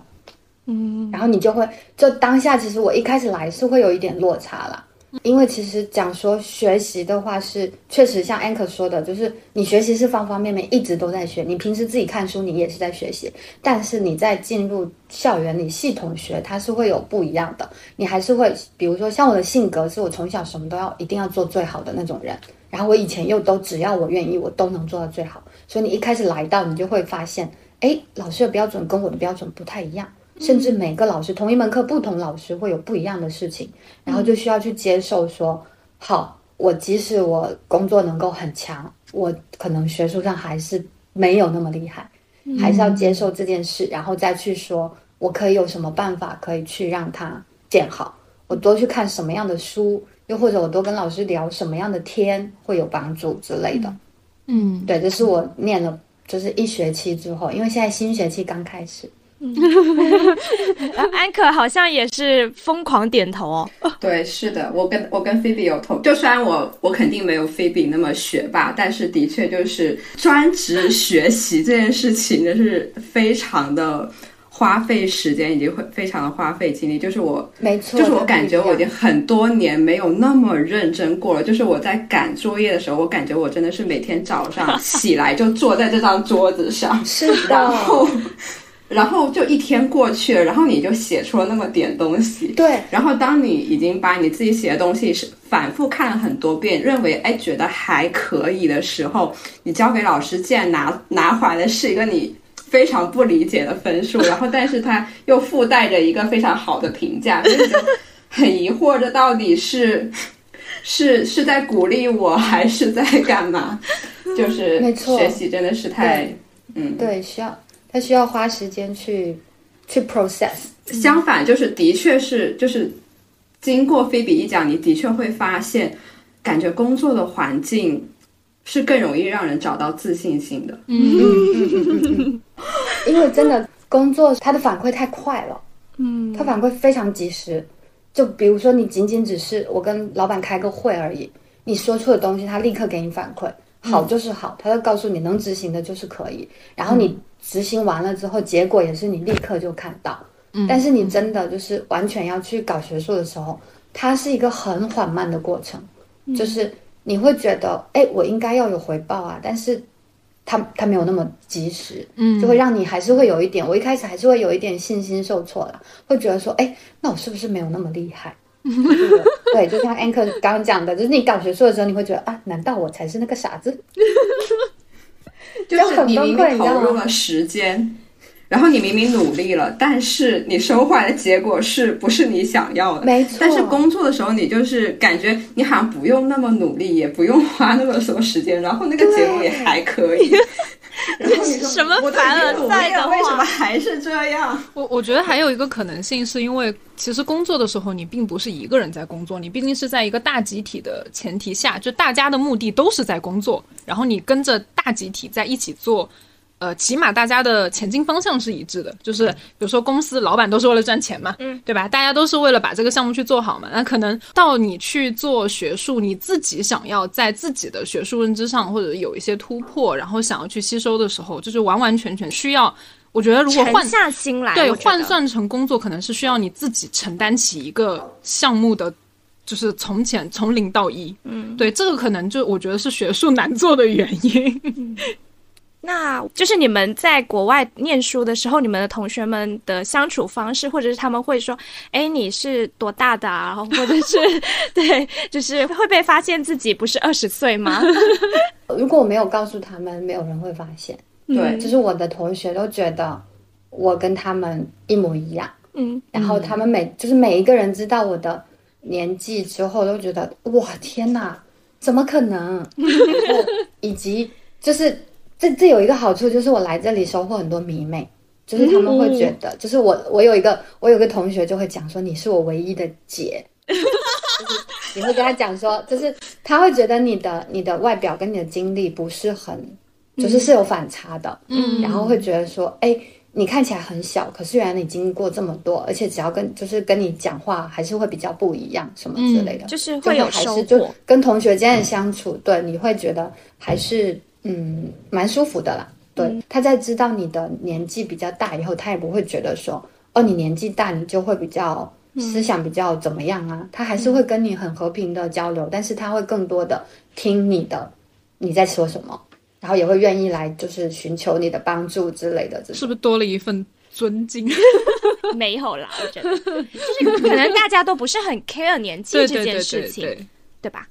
嗯，然后你就会就当下其实我一开始来是会有一点落差啦，因为其实讲说学习的话是确实像 Anchor 说的，就是你学习是方方面面一直都在学，你平时自己看书你也是在学习，但是你在进入校园里系统学它是会有不一样的，你还是会比如说像我的性格是我从小什么都要一定要做最好的那种人，然后我以前又都只要我愿意我都能做到最好。所以你一开始来到，你就会发现，哎，老师的标准跟我的标准不太一样，甚至每个老师同一门课，不同老师会有不一样的事情，然后就需要去接受说，好，我即使我工作能够很强，我可能学术上还是没有那么厉害，还是要接受这件事，然后再去说，我可以有什么办法可以去让它变好，我多去看什么样的书，又或者我多跟老师聊什么样的天会有帮助之类的。嗯，对，这是我念了，就是一学期之后，因为现在新学期刚开始。安可好像也是疯狂点头哦。对，是的，我跟我跟菲比有同，就虽然我我肯定没有菲比那么学霸，但是的确就是专职学习这件事情，就是非常的。花费时间以及会非常的花费精力，就是我，没错，就是我感觉我已经很多年没有那么认真过了。就是我在赶作业的时候，我感觉我真的是每天早上 起来就坐在这张桌子上，是的，然后，然后就一天过去了，然后你就写出了那么点东西，对。然后当你已经把你自己写的东西是反复看了很多遍，认为哎觉得还可以的时候，你交给老师，竟然拿拿回来的是一个你。非常不理解的分数，然后但是他又附带着一个非常好的评价，就很疑惑，这到底是是是在鼓励我还是在干嘛？就是没错，学习真的是太嗯，对，需要他需要花时间去去 process。相反，就是的确是就是经过菲比一讲，你的确会发现，感觉工作的环境。是更容易让人找到自信心的。嗯 因为真的工作，他的反馈太快了。嗯，他反馈非常及时。就比如说，你仅仅只是我跟老板开个会而已，你说出的东西，他立刻给你反馈，好就是好，他就告诉你能执行的就是可以。然后你执行完了之后，结果也是你立刻就看到。嗯，但是你真的就是完全要去搞学术的时候，它是一个很缓慢的过程，就是。你会觉得，哎，我应该要有回报啊，但是，他他没有那么及时，嗯，就会让你还是会有一点，我一开始还是会有一点信心受挫了，会觉得说，哎，那我是不是没有那么厉害？对，就像 Anchor 刚刚讲的，就是你搞学术的时候，你会觉得啊，难道我才是那个傻子？就是你明明投入了时间。然后你明明努力了，但是你收获的结果是不是你想要的？没错。但是工作的时候，你就是感觉你好像不用那么努力，也不用花那么多时间，然后那个结果也还可以。什么凡尔赛的话？为什么还是这样？我我觉得还有一个可能性，是因为其实工作的时候你并不是一个人在工作，你毕竟是在一个大集体的前提下，就大家的目的都是在工作，然后你跟着大集体在一起做。呃，起码大家的前进方向是一致的，就是比如说公司老板都是为了赚钱嘛，嗯，对吧？大家都是为了把这个项目去做好嘛。那可能到你去做学术，你自己想要在自己的学术认知上或者有一些突破，然后想要去吸收的时候，就是完完全全需要。我觉得如果换下心来，对换算成工作，可能是需要你自己承担起一个项目的，就是从前从零到一。嗯，对，这个可能就我觉得是学术难做的原因。那就是你们在国外念书的时候，你们的同学们的相处方式，或者是他们会说：“哎，你是多大的啊？”或者是 对，就是会被发现自己不是二十岁吗？如果我没有告诉他们，没有人会发现。对，就是我的同学都觉得我跟他们一模一样。嗯，然后他们每就是每一个人知道我的年纪之后，都觉得哇天哪，怎么可能？以及就是。这这有一个好处，就是我来这里收获很多迷妹，就是他们会觉得，就是我我有一个我有个同学就会讲说你是我唯一的姐，你会跟他讲说，就是他会觉得你的你的外表跟你的经历不是很，就是是有反差的，嗯，然后会觉得说，哎，你看起来很小，可是原来你经历过这么多，而且只要跟就是跟你讲话还是会比较不一样，什么之类的，就是会有收获，跟同学间的相处，对，你会觉得还是。嗯，蛮舒服的啦。对，他在知道你的年纪比较大以后，他也不会觉得说，哦，你年纪大，你就会比较思想比较怎么样啊？他还是会跟你很和平的交流，但是他会更多的听你的，你在说什么，然后也会愿意来就是寻求你的帮助之类的。是不是多了一份尊敬？没有啦，我觉得就是可能大家都不是很 care 年纪这件事情，对吧？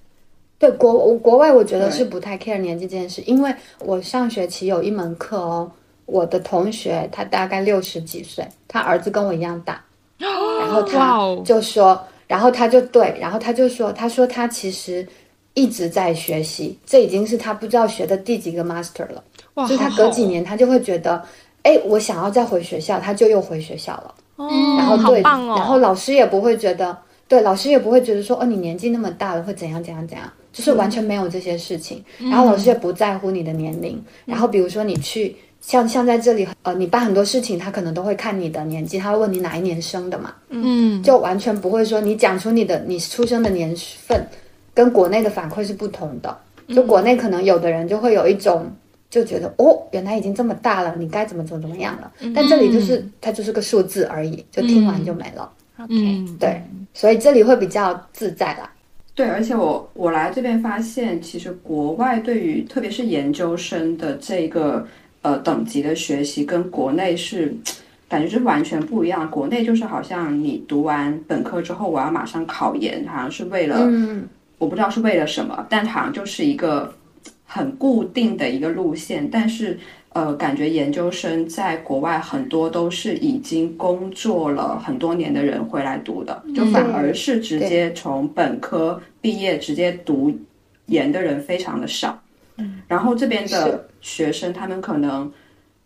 对国国外，我觉得是不太 care 年纪这件事，因为我上学期有一门课哦，我的同学他大概六十几岁，他儿子跟我一样大，然后他就说，然后他就对，然后他就说，他说他其实一直在学习，这已经是他不知道学的第几个 master 了，就他隔几年他就会觉得，哎，我想要再回学校，他就又回学校了，然后对，然后老师也不会觉得，对，老师也不会觉得说，哦，你年纪那么大了会怎样怎样怎样。就是完全没有这些事情，然后老师也不在乎你的年龄，然后比如说你去像像在这里，呃，你办很多事情，他可能都会看你的年纪，他会问你哪一年生的嘛，嗯，就完全不会说你讲出你的你出生的年份，跟国内的反馈是不同的，就国内可能有的人就会有一种就觉得哦，原来已经这么大了，你该怎么怎么怎么样了，但这里就是它就是个数字而已，就听完就没了，OK，对，所以这里会比较自在啦。对，而且我我来这边发现，其实国外对于特别是研究生的这个呃等级的学习，跟国内是感觉是完全不一样。国内就是好像你读完本科之后，我要马上考研，好像是为了，我不知道是为了什么，但好像就是一个很固定的一个路线，但是。呃，感觉研究生在国外很多都是已经工作了很多年的人回来读的，就反而是直接从本科毕业直接读研的人非常的少。嗯，然后这边的学生他们可能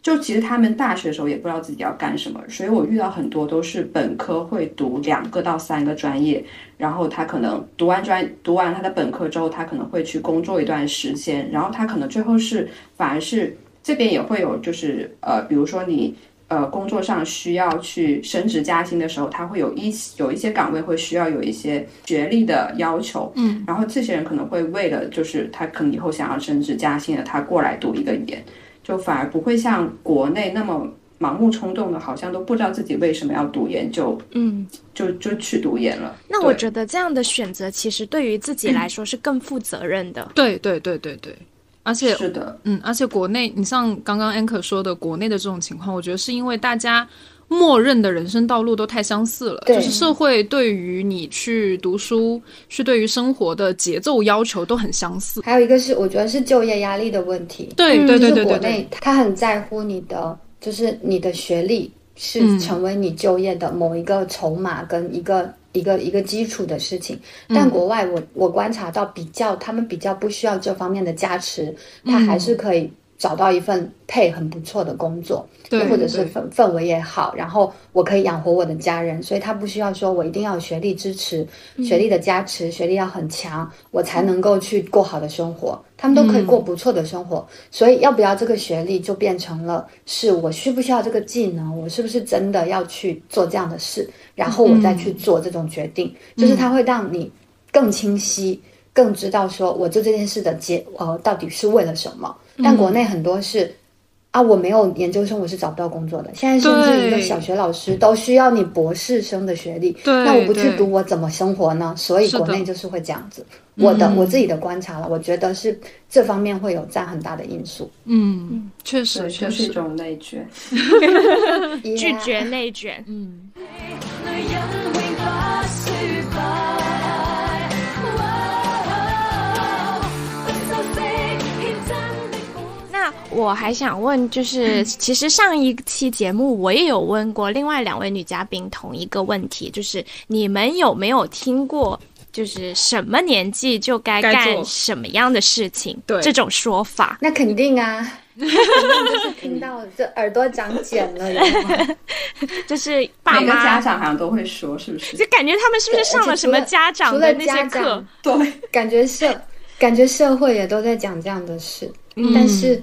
就其实他们大学的时候也不知道自己要干什么，所以我遇到很多都是本科会读两个到三个专业，然后他可能读完专读完他的本科之后，他可能会去工作一段时间，然后他可能最后是反而是。这边也会有，就是呃，比如说你呃工作上需要去升职加薪的时候，他会有一有一些岗位会需要有一些学历的要求，嗯，然后这些人可能会为了就是他可能以后想要升职加薪的，他过来读一个研，就反而不会像国内那么盲目冲动的，好像都不知道自己为什么要读研就嗯就就去读研了。那我觉得这样的选择其实对于自己来说是更负责任的。对对对对对。而且是的，嗯，而且国内，你像刚刚 Anchor 说的，国内的这种情况，我觉得是因为大家默认的人生道路都太相似了，就是社会对于你去读书，去对于生活的节奏要求都很相似。还有一个是，我觉得是就业压力的问题。对对对对对，国内他很在乎你的就是你的学历是成为你就业的某一个筹码跟一个一个一个基础的事情。但国外，我我观察到比较，他们比较不需要这方面的加持，他还是可以。找到一份配很不错的工作，对，或者是氛氛围也好，然后我可以养活我的家人，所以他不需要说我一定要有学历支持，学历的加持，学历要很强，我才能够去过好的生活。他们都可以过不错的生活，所以要不要这个学历就变成了是我需不需要这个技能，我是不是真的要去做这样的事，然后我再去做这种决定，就是它会让你更清晰，更知道说我做这件事的结呃到底是为了什么。但国内很多是啊，我没有研究生，我是找不到工作的。现在甚至一个小学老师都需要你博士生的学历，那我不去读，我怎么生活呢？所以国内就是会这样子。我的我自己的观察了，我觉得是这方面会有占很大的因素。嗯，确实，确实一种内卷，拒绝内卷。嗯。我还想问，就是 其实上一期节目我也有问过另外两位女嘉宾同一个问题，就是你们有没有听过，就是什么年纪就该干什么样的事情？对。这种说法，那肯定啊，听到这耳朵长茧了，就是爸妈家长好像都会说，是不是？就感觉他们是不是上了什么家长的那些课？对，感觉社感觉社会也都在讲这样的事，但是。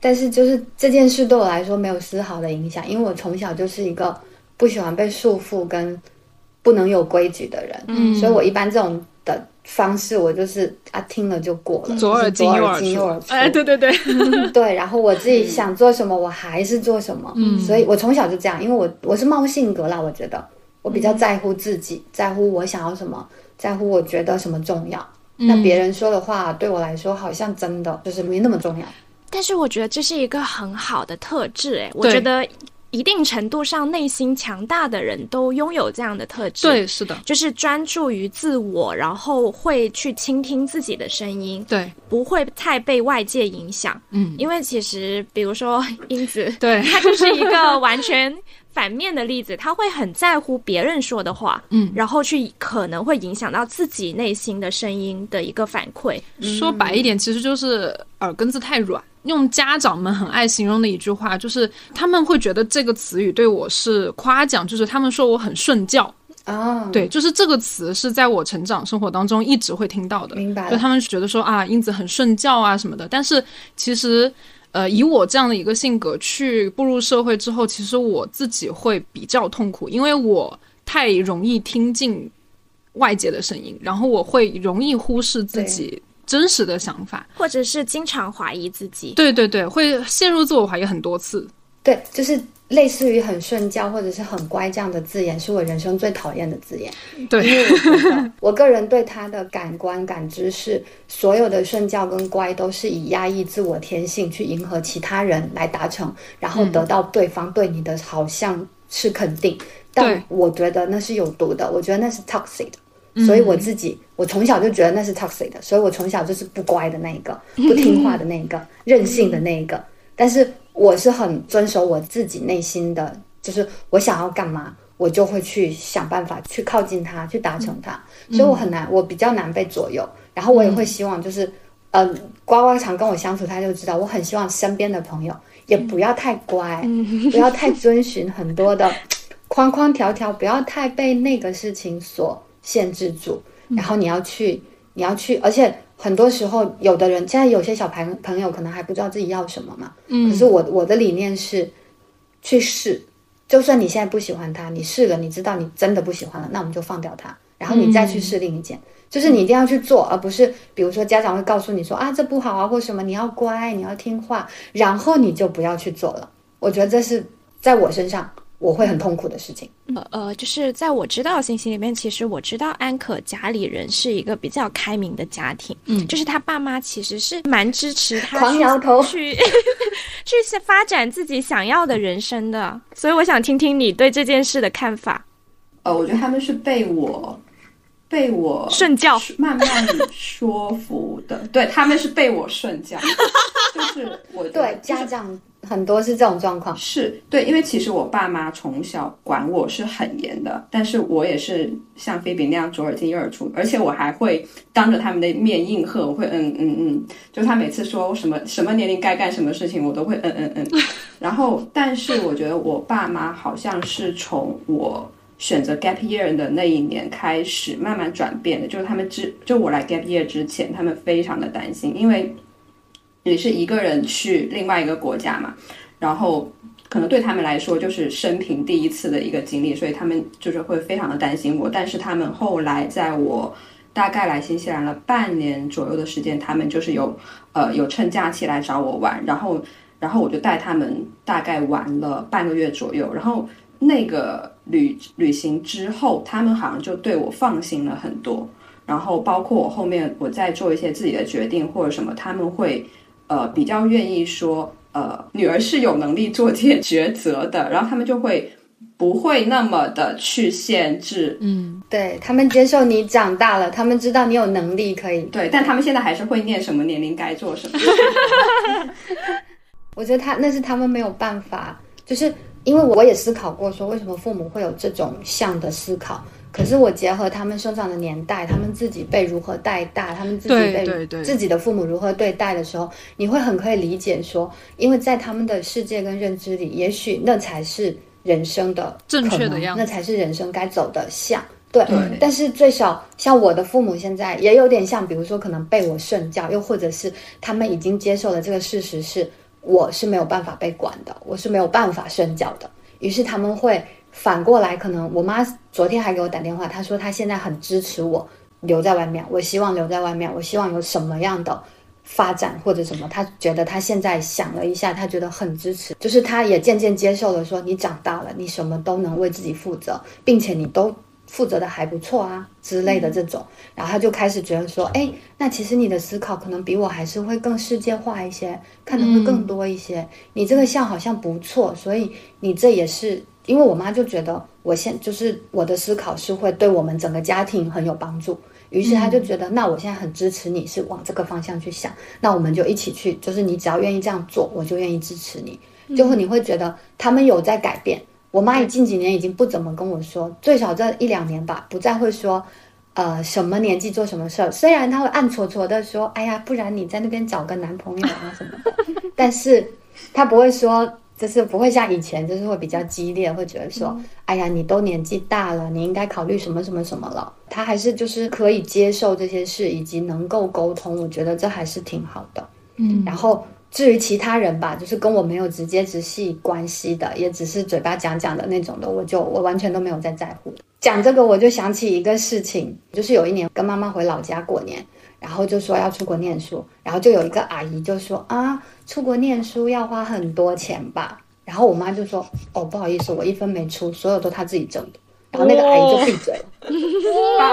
但是就是这件事对我来说没有丝毫的影响，因为我从小就是一个不喜欢被束缚跟不能有规矩的人，嗯，所以我一般这种的方式，我就是啊听了就过了，左耳进右耳出，哎，对对对，对，然后我自己想做什么，我还是做什么，嗯，所以我从小就这样，因为我我是猫性格啦，我觉得。我比较在乎自己，在乎我想要什么，在乎我觉得什么重要，那别人说的话对我来说好像真的就是没那么重要。但是我觉得这是一个很好的特质，哎，我觉得一定程度上内心强大的人都拥有这样的特质。对，是的，就是专注于自我，然后会去倾听自己的声音，对，不会太被外界影响。嗯，因为其实比如说 英子，对，他就是一个完全反面的例子，他会很在乎别人说的话，嗯，然后去可能会影响到自己内心的声音的一个反馈。说白一点，其实就是耳根子太软。用家长们很爱形容的一句话，就是他们会觉得这个词语对我是夸奖，就是他们说我很顺教啊。对，就是这个词是在我成长生活当中一直会听到的。明白。就他们觉得说啊，英子很顺教啊什么的。但是其实，呃，以我这样的一个性格去步入社会之后，其实我自己会比较痛苦，因为我太容易听进外界的声音，然后我会容易忽视自己。真实的想法，或者是经常怀疑自己，对对对，会陷入自我怀疑很多次。对，就是类似于很顺教或者是很乖这样的字眼，是我人生最讨厌的字眼。对，因为我觉得我个人对他的感官感知是，所有的顺教跟乖都是以压抑自我天性去迎合其他人来达成，然后得到对方对你的好像是肯定。但我觉得那是有毒的，我觉得那是 toxic 的。所以我自己，我从小就觉得那是 toxic 的，所以我从小就是不乖的那一个，不听话的那一个，任性的那一个。但是我是很遵守我自己内心的，就是我想要干嘛，我就会去想办法去靠近他，去达成它。所以我很难，我比较难被左右。然后我也会希望，就是，嗯，呱呱常跟我相处，他就知道我很希望身边的朋友也不要太乖，不要太遵循很多的 框框条条，不要太被那个事情所。限制住，然后你要去，你要去，而且很多时候，有的人现在有些小朋朋友可能还不知道自己要什么嘛。嗯。可是我我的理念是，去试，就算你现在不喜欢他，你试了，你知道你真的不喜欢了，那我们就放掉他，然后你再去试另一件。就是你一定要去做，而不是比如说家长会告诉你说啊这不好啊或什么，你要乖，你要听话，然后你就不要去做了。我觉得这是在我身上。我会很痛苦的事情。呃呃，就是在我知道的信息里面，其实我知道安可家里人是一个比较开明的家庭。嗯，就是他爸妈其实是蛮支持他狂摇头去 去发展自己想要的人生的。所以我想听听你对这件事的看法。呃，我觉得他们是被我。被我顺教，慢慢说服的。对他们是被我顺教，就是我对家长。很多是这种状况，是对，因为其实我爸妈从小管我是很严的，但是我也是像菲比那样左耳进右耳出，而且我还会当着他们的面应和，我会嗯嗯嗯，就他每次说什么 什么年龄该干什么事情，我都会嗯嗯嗯。然后，但是我觉得我爸妈好像是从我选择 gap year 的那一年开始慢慢转变的，就是他们之就我来 gap year 之前，他们非常的担心，因为。你是一个人去另外一个国家嘛，然后可能对他们来说就是生平第一次的一个经历，所以他们就是会非常的担心我。但是他们后来在我大概来新西兰了半年左右的时间，他们就是有呃有趁假期来找我玩，然后然后我就带他们大概玩了半个月左右。然后那个旅旅行之后，他们好像就对我放心了很多。然后包括我后面我在做一些自己的决定或者什么，他们会。呃，比较愿意说，呃，女儿是有能力做这些抉择的，然后他们就会不会那么的去限制，嗯，对他们接受你长大了，他们知道你有能力可以，对，但他们现在还是会念什么年龄该做什么。我觉得他那是他们没有办法，就是因为我也思考过，说为什么父母会有这种像的思考。可是我结合他们生长的年代，他们自己被如何带大，他们自己被自己的父母如何对待的时候，你会很可以理解说，因为在他们的世界跟认知里，也许那才是人生的正确的样，那才是人生该走的向。对，但是最少像我的父母现在也有点像，比如说可能被我顺教，又或者是他们已经接受了这个事实，是我是没有办法被管的，我是没有办法顺教的，于是他们会。反过来，可能我妈昨天还给我打电话，她说她现在很支持我留在外面。我希望留在外面，我希望有什么样的发展或者什么，她觉得她现在想了一下，她觉得很支持，就是她也渐渐接受了，说你长大了，你什么都能为自己负责，并且你都负责的还不错啊之类的这种，然后他就开始觉得说，哎，那其实你的思考可能比我还是会更世界化一些，看的会更多一些。你这个像好像不错，所以你这也是。因为我妈就觉得我现就是我的思考是会对我们整个家庭很有帮助，于是她就觉得那我现在很支持你是往这个方向去想，那我们就一起去，就是你只要愿意这样做，我就愿意支持你。就会你会觉得他们有在改变。我妈也近几年已经不怎么跟我说，最少这一两年吧，不再会说，呃，什么年纪做什么事儿。虽然她会暗戳戳的说，哎呀，不然你在那边找个男朋友啊什么的，但是她不会说。就是不会像以前，就是会比较激烈，会觉得说，哎呀，你都年纪大了，你应该考虑什么什么什么了。她还是就是可以接受这些事，以及能够沟通，我觉得这还是挺好的。嗯，然后至于其他人吧，就是跟我没有直接直系关系的，也只是嘴巴讲讲的那种的，我就我完全都没有在在乎。讲这个，我就想起一个事情，就是有一年跟妈妈回老家过年。然后就说要出国念书，然后就有一个阿姨就说啊，出国念书要花很多钱吧？然后我妈就说哦，不好意思，我一分没出，所有都她自己挣的。然后那个阿姨就闭嘴了。霸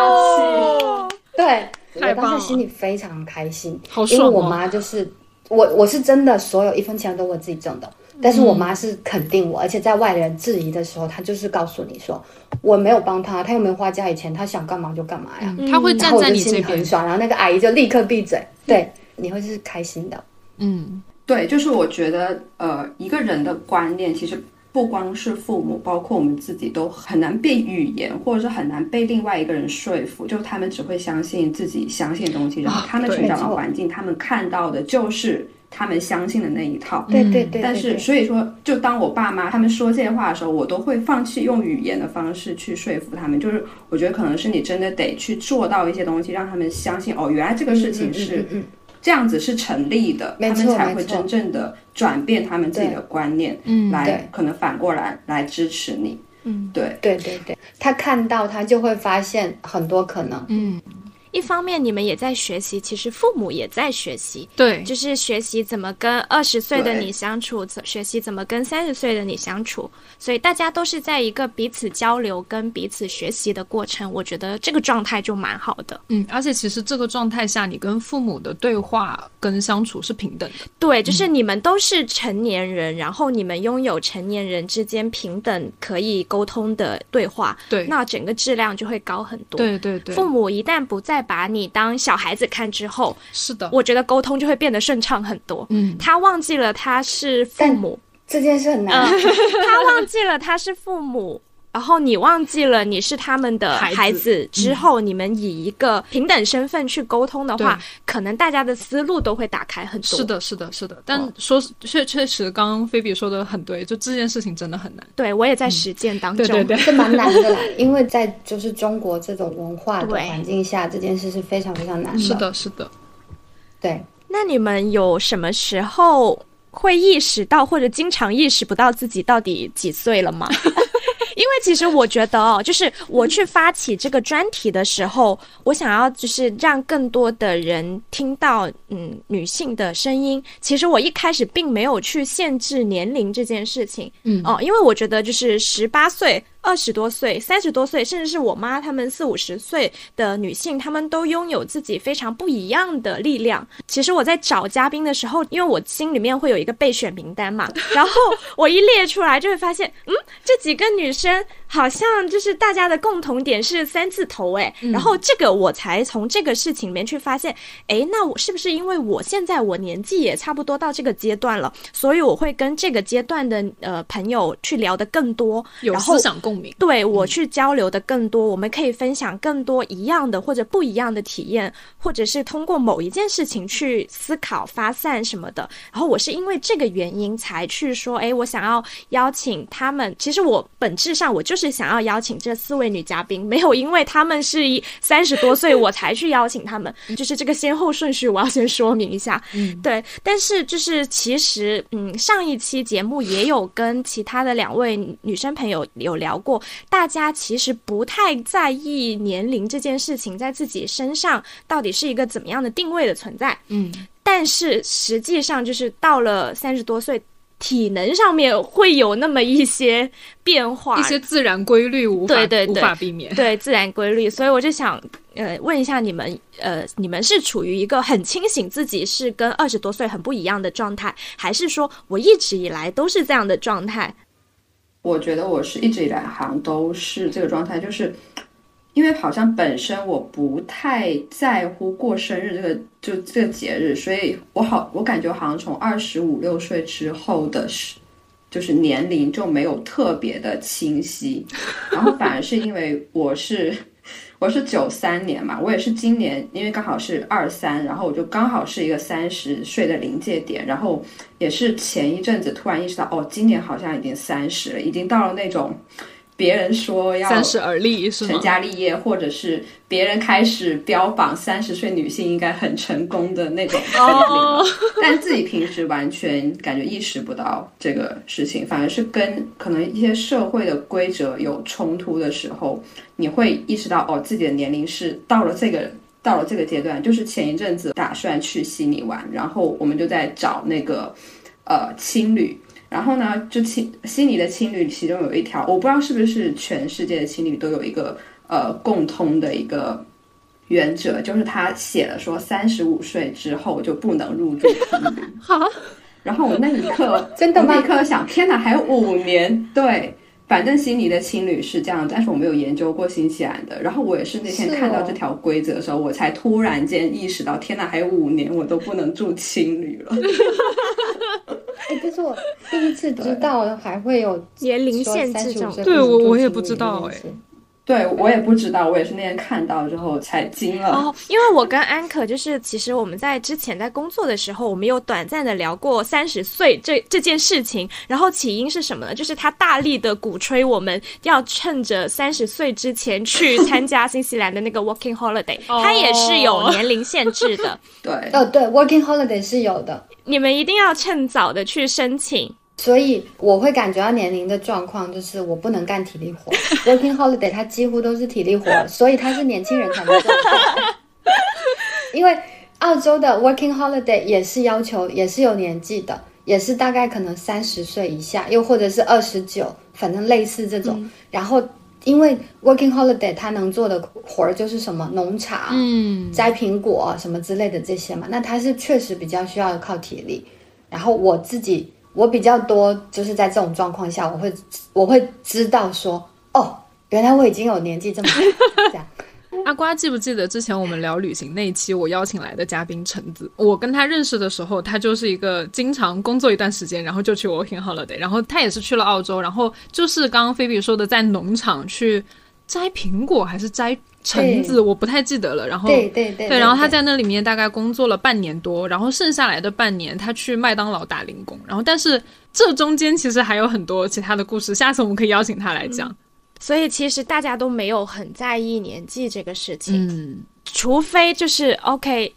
气，对，我当时心里非常开心，好因为我妈就是我，我是真的所有一分钱都我自己挣的。但是我妈是肯定我，而且在外人质疑的时候，她就是告诉你说我没有帮她，她又没有花家里钱，她想干嘛就干嘛呀。她会站在你这边，很爽。然后那个阿姨就立刻闭嘴，对，你会是开心的。嗯，对，就是我觉得，呃，一个人的观念其实不光是父母，包括我们自己都很难被语言，或者是很难被另外一个人说服，就他们只会相信自己相信的东西，然后他们成长的环境，他们看到的就是。他们相信的那一套，对对对。但是，所以说，就当我爸妈他们说这些话的时候，我都会放弃用语言的方式去说服他们。就是我觉得可能是你真的得去做到一些东西，让他们相信哦，原来这个事情是这样子是成立的，他们才会真正的转变他们自己的观念，嗯来可能反过来来支持你。嗯，对对对对，他看到他就会发现很多可能。嗯。一方面你们也在学习，其实父母也在学习，对，就是学习怎么跟二十岁的你相处，学习怎么跟三十岁的你相处，所以大家都是在一个彼此交流跟彼此学习的过程。我觉得这个状态就蛮好的。嗯，而且其实这个状态下，你跟父母的对话跟相处是平等的。对，就是你们都是成年人，然后你们拥有成年人之间平等可以沟通的对话，对，那整个质量就会高很多。对对对，父母一旦不再把你当小孩子看之后，是的，我觉得沟通就会变得顺畅很多。嗯，他忘记了他是父母，这件事很难。他忘记了他是父母。然后你忘记了你是他们的孩子之后，你们以一个平等身份去沟通的话，可能大家的思路都会打开很多。是的，是的，是的。但说确确实，刚刚菲比说的很对，就这件事情真的很难。对我也在实践当中，对对对，是蛮难的。因为在就是中国这种文化的环境下，这件事是非常非常难的。是的，是的。对，那你们有什么时候会意识到，或者经常意识不到自己到底几岁了吗？因为其实我觉得哦，就是我去发起这个专题的时候，我想要就是让更多的人听到嗯女性的声音。其实我一开始并没有去限制年龄这件事情，嗯哦，因为我觉得就是十八岁。二十多岁、三十多岁，甚至是我妈她们四五十岁的女性，她们都拥有自己非常不一样的力量。其实我在找嘉宾的时候，因为我心里面会有一个备选名单嘛，然后 我一列出来，就会发现，嗯，这几个女生好像就是大家的共同点是三字头，哎，然后这个我才从这个事情里面去发现，哎，那我是不是因为我现在我年纪也差不多到这个阶段了，所以我会跟这个阶段的呃朋友去聊的更多，有思想共。对我去交流的更多，我们可以分享更多一样的或者不一样的体验，或者是通过某一件事情去思考、发散什么的。然后我是因为这个原因才去说，哎，我想要邀请他们。其实我本质上我就是想要邀请这四位女嘉宾，没有因为他们是一三十多岁我才去邀请他们，就是这个先后顺序我要先说明一下。嗯，对。但是就是其实，嗯，上一期节目也有跟其他的两位女生朋友有聊。过，大家其实不太在意年龄这件事情在自己身上到底是一个怎么样的定位的存在。嗯，但是实际上就是到了三十多岁，体能上面会有那么一些变化，一些自然规律无法对无法避免，对自然规律。所以我就想，呃，问一下你们，呃，你们是处于一个很清醒自己是跟二十多岁很不一样的状态，还是说我一直以来都是这样的状态？我觉得我是一直以来好像都是这个状态，就是因为好像本身我不太在乎过生日这个就这个节日，所以我好我感觉好像从二十五六岁之后的是就是年龄就没有特别的清晰，然后反而是因为我是。我是九三年嘛，我也是今年，因为刚好是二三，然后我就刚好是一个三十岁的临界点，然后也是前一阵子突然意识到，哦，今年好像已经三十了，已经到了那种。别人说要三十而立是，成家立业，或者是别人开始标榜三十岁女性应该很成功的那种哦，但自己平时完全感觉意识不到这个事情，反而是跟可能一些社会的规则有冲突的时候，你会意识到哦，自己的年龄是到了这个到了这个阶段。就是前一阵子打算去悉尼玩，然后我们就在找那个呃青旅。然后呢，就青悉尼的青旅其中有一条，我不知道是不是全世界的青旅都有一个呃共通的一个原则，就是他写了说三十五岁之后就不能入住青旅。好，然后我那一刻 真的那一刻想，天哪，还有五年。对，反正悉尼的青旅是这样，但是我没有研究过新西兰的。然后我也是那天看到这条规则的时候，我才突然间意识到，天哪，还有五年我都不能住青旅了。哎，这是我第一次知道还会有年龄限制，对我我也不知道哎。对我也不知道，我也是那天看到之后才惊了。哦，因为我跟安可就是，其实我们在之前在工作的时候，我们有短暂的聊过三十岁这这件事情。然后起因是什么呢？就是他大力的鼓吹我们要趁着三十岁之前去 参加新西兰的那个 Working Holiday，它也是有年龄限制的。对，哦对，Working Holiday 是有的，你们一定要趁早的去申请。所以我会感觉到年龄的状况，就是我不能干体力活。Working holiday 它几乎都是体力活，所以它是年轻人才能做。因为澳洲的 working holiday 也是要求，也是有年纪的，也是大概可能三十岁以下，又或者是二十九，反正类似这种。然后因为 working holiday 它能做的活儿就是什么农场，嗯，摘苹果什么之类的这些嘛，那它是确实比较需要靠体力。然后我自己。我比较多，就是在这种状况下，我会我会知道说，哦，原来我已经有年纪这么 这样。阿瓜记不记得之前我们聊旅行那一期，我邀请来的嘉宾橙子？我跟他认识的时候，他就是一个经常工作一段时间，然后就去 working holiday，然后他也是去了澳洲，然后就是刚刚菲比说的，在农场去摘苹果还是摘。橙子我不太记得了，然后对对对，对，然后他在那里面大概工作了半年多，然后剩下来的半年他去麦当劳打零工，然后但是这中间其实还有很多其他的故事，下次我们可以邀请他来讲。所以其实大家都没有很在意年纪这个事情，嗯，除非就是 OK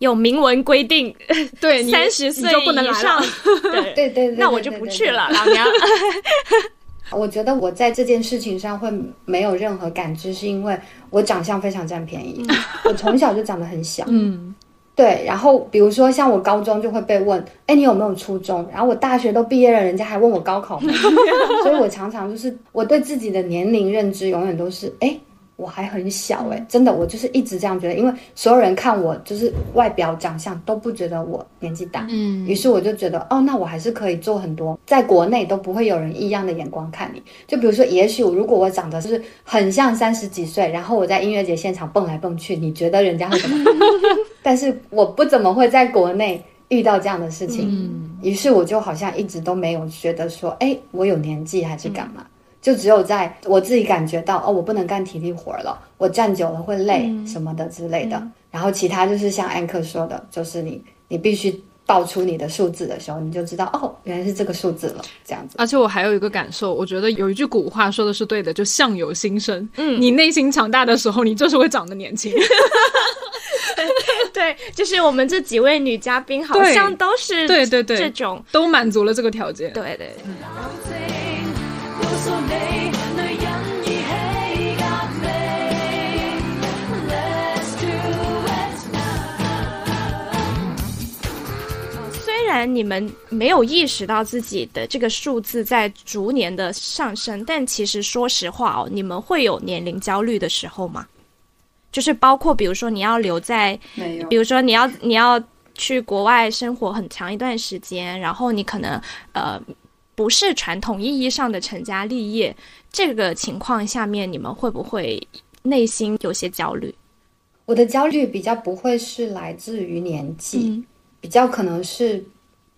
有明文规定，对，三十岁以上，对。对对，那我就不去了，老娘。我觉得我在这件事情上会没有任何感知，是因为我长相非常占便宜。我从小就长得很小，嗯，对。然后比如说像我高中就会被问，哎，你有没有初中？然后我大学都毕业了，人家还问我高考没？所以我常常就是我对自己的年龄认知永远都是，哎。我还很小哎，真的，我就是一直这样觉得，因为所有人看我就是外表长相都不觉得我年纪大，嗯，于是我就觉得，哦，那我还是可以做很多，在国内都不会有人异样的眼光看你。就比如说，也许如果我长得就是很像三十几岁，然后我在音乐节现场蹦来蹦去，你觉得人家会怎么？但是我不怎么会在国内遇到这样的事情，嗯，于是我就好像一直都没有觉得说，哎，我有年纪还是干嘛？就只有在我自己感觉到哦，我不能干体力活了，我站久了会累什么的之类的。然后其他就是像安克说的，就是你你必须报出你的数字的时候，你就知道哦，原来是这个数字了，这样子。而且我还有一个感受，我觉得有一句古话说的是对的，就相由心生。嗯，你内心强大的时候，你就是会长得年轻。对，就是我们这几位女嘉宾好像都是对对对这种都满足了这个条件。对对。虽然你们没有意识到自己的这个数字在逐年的上升，但其实说实话哦，你们会有年龄焦虑的时候吗？就是包括比如说你要留在，比如说你要你要去国外生活很长一段时间，然后你可能呃。不是传统意义上的成家立业，这个情况下面，你们会不会内心有些焦虑？我的焦虑比较不会是来自于年纪，比较可能是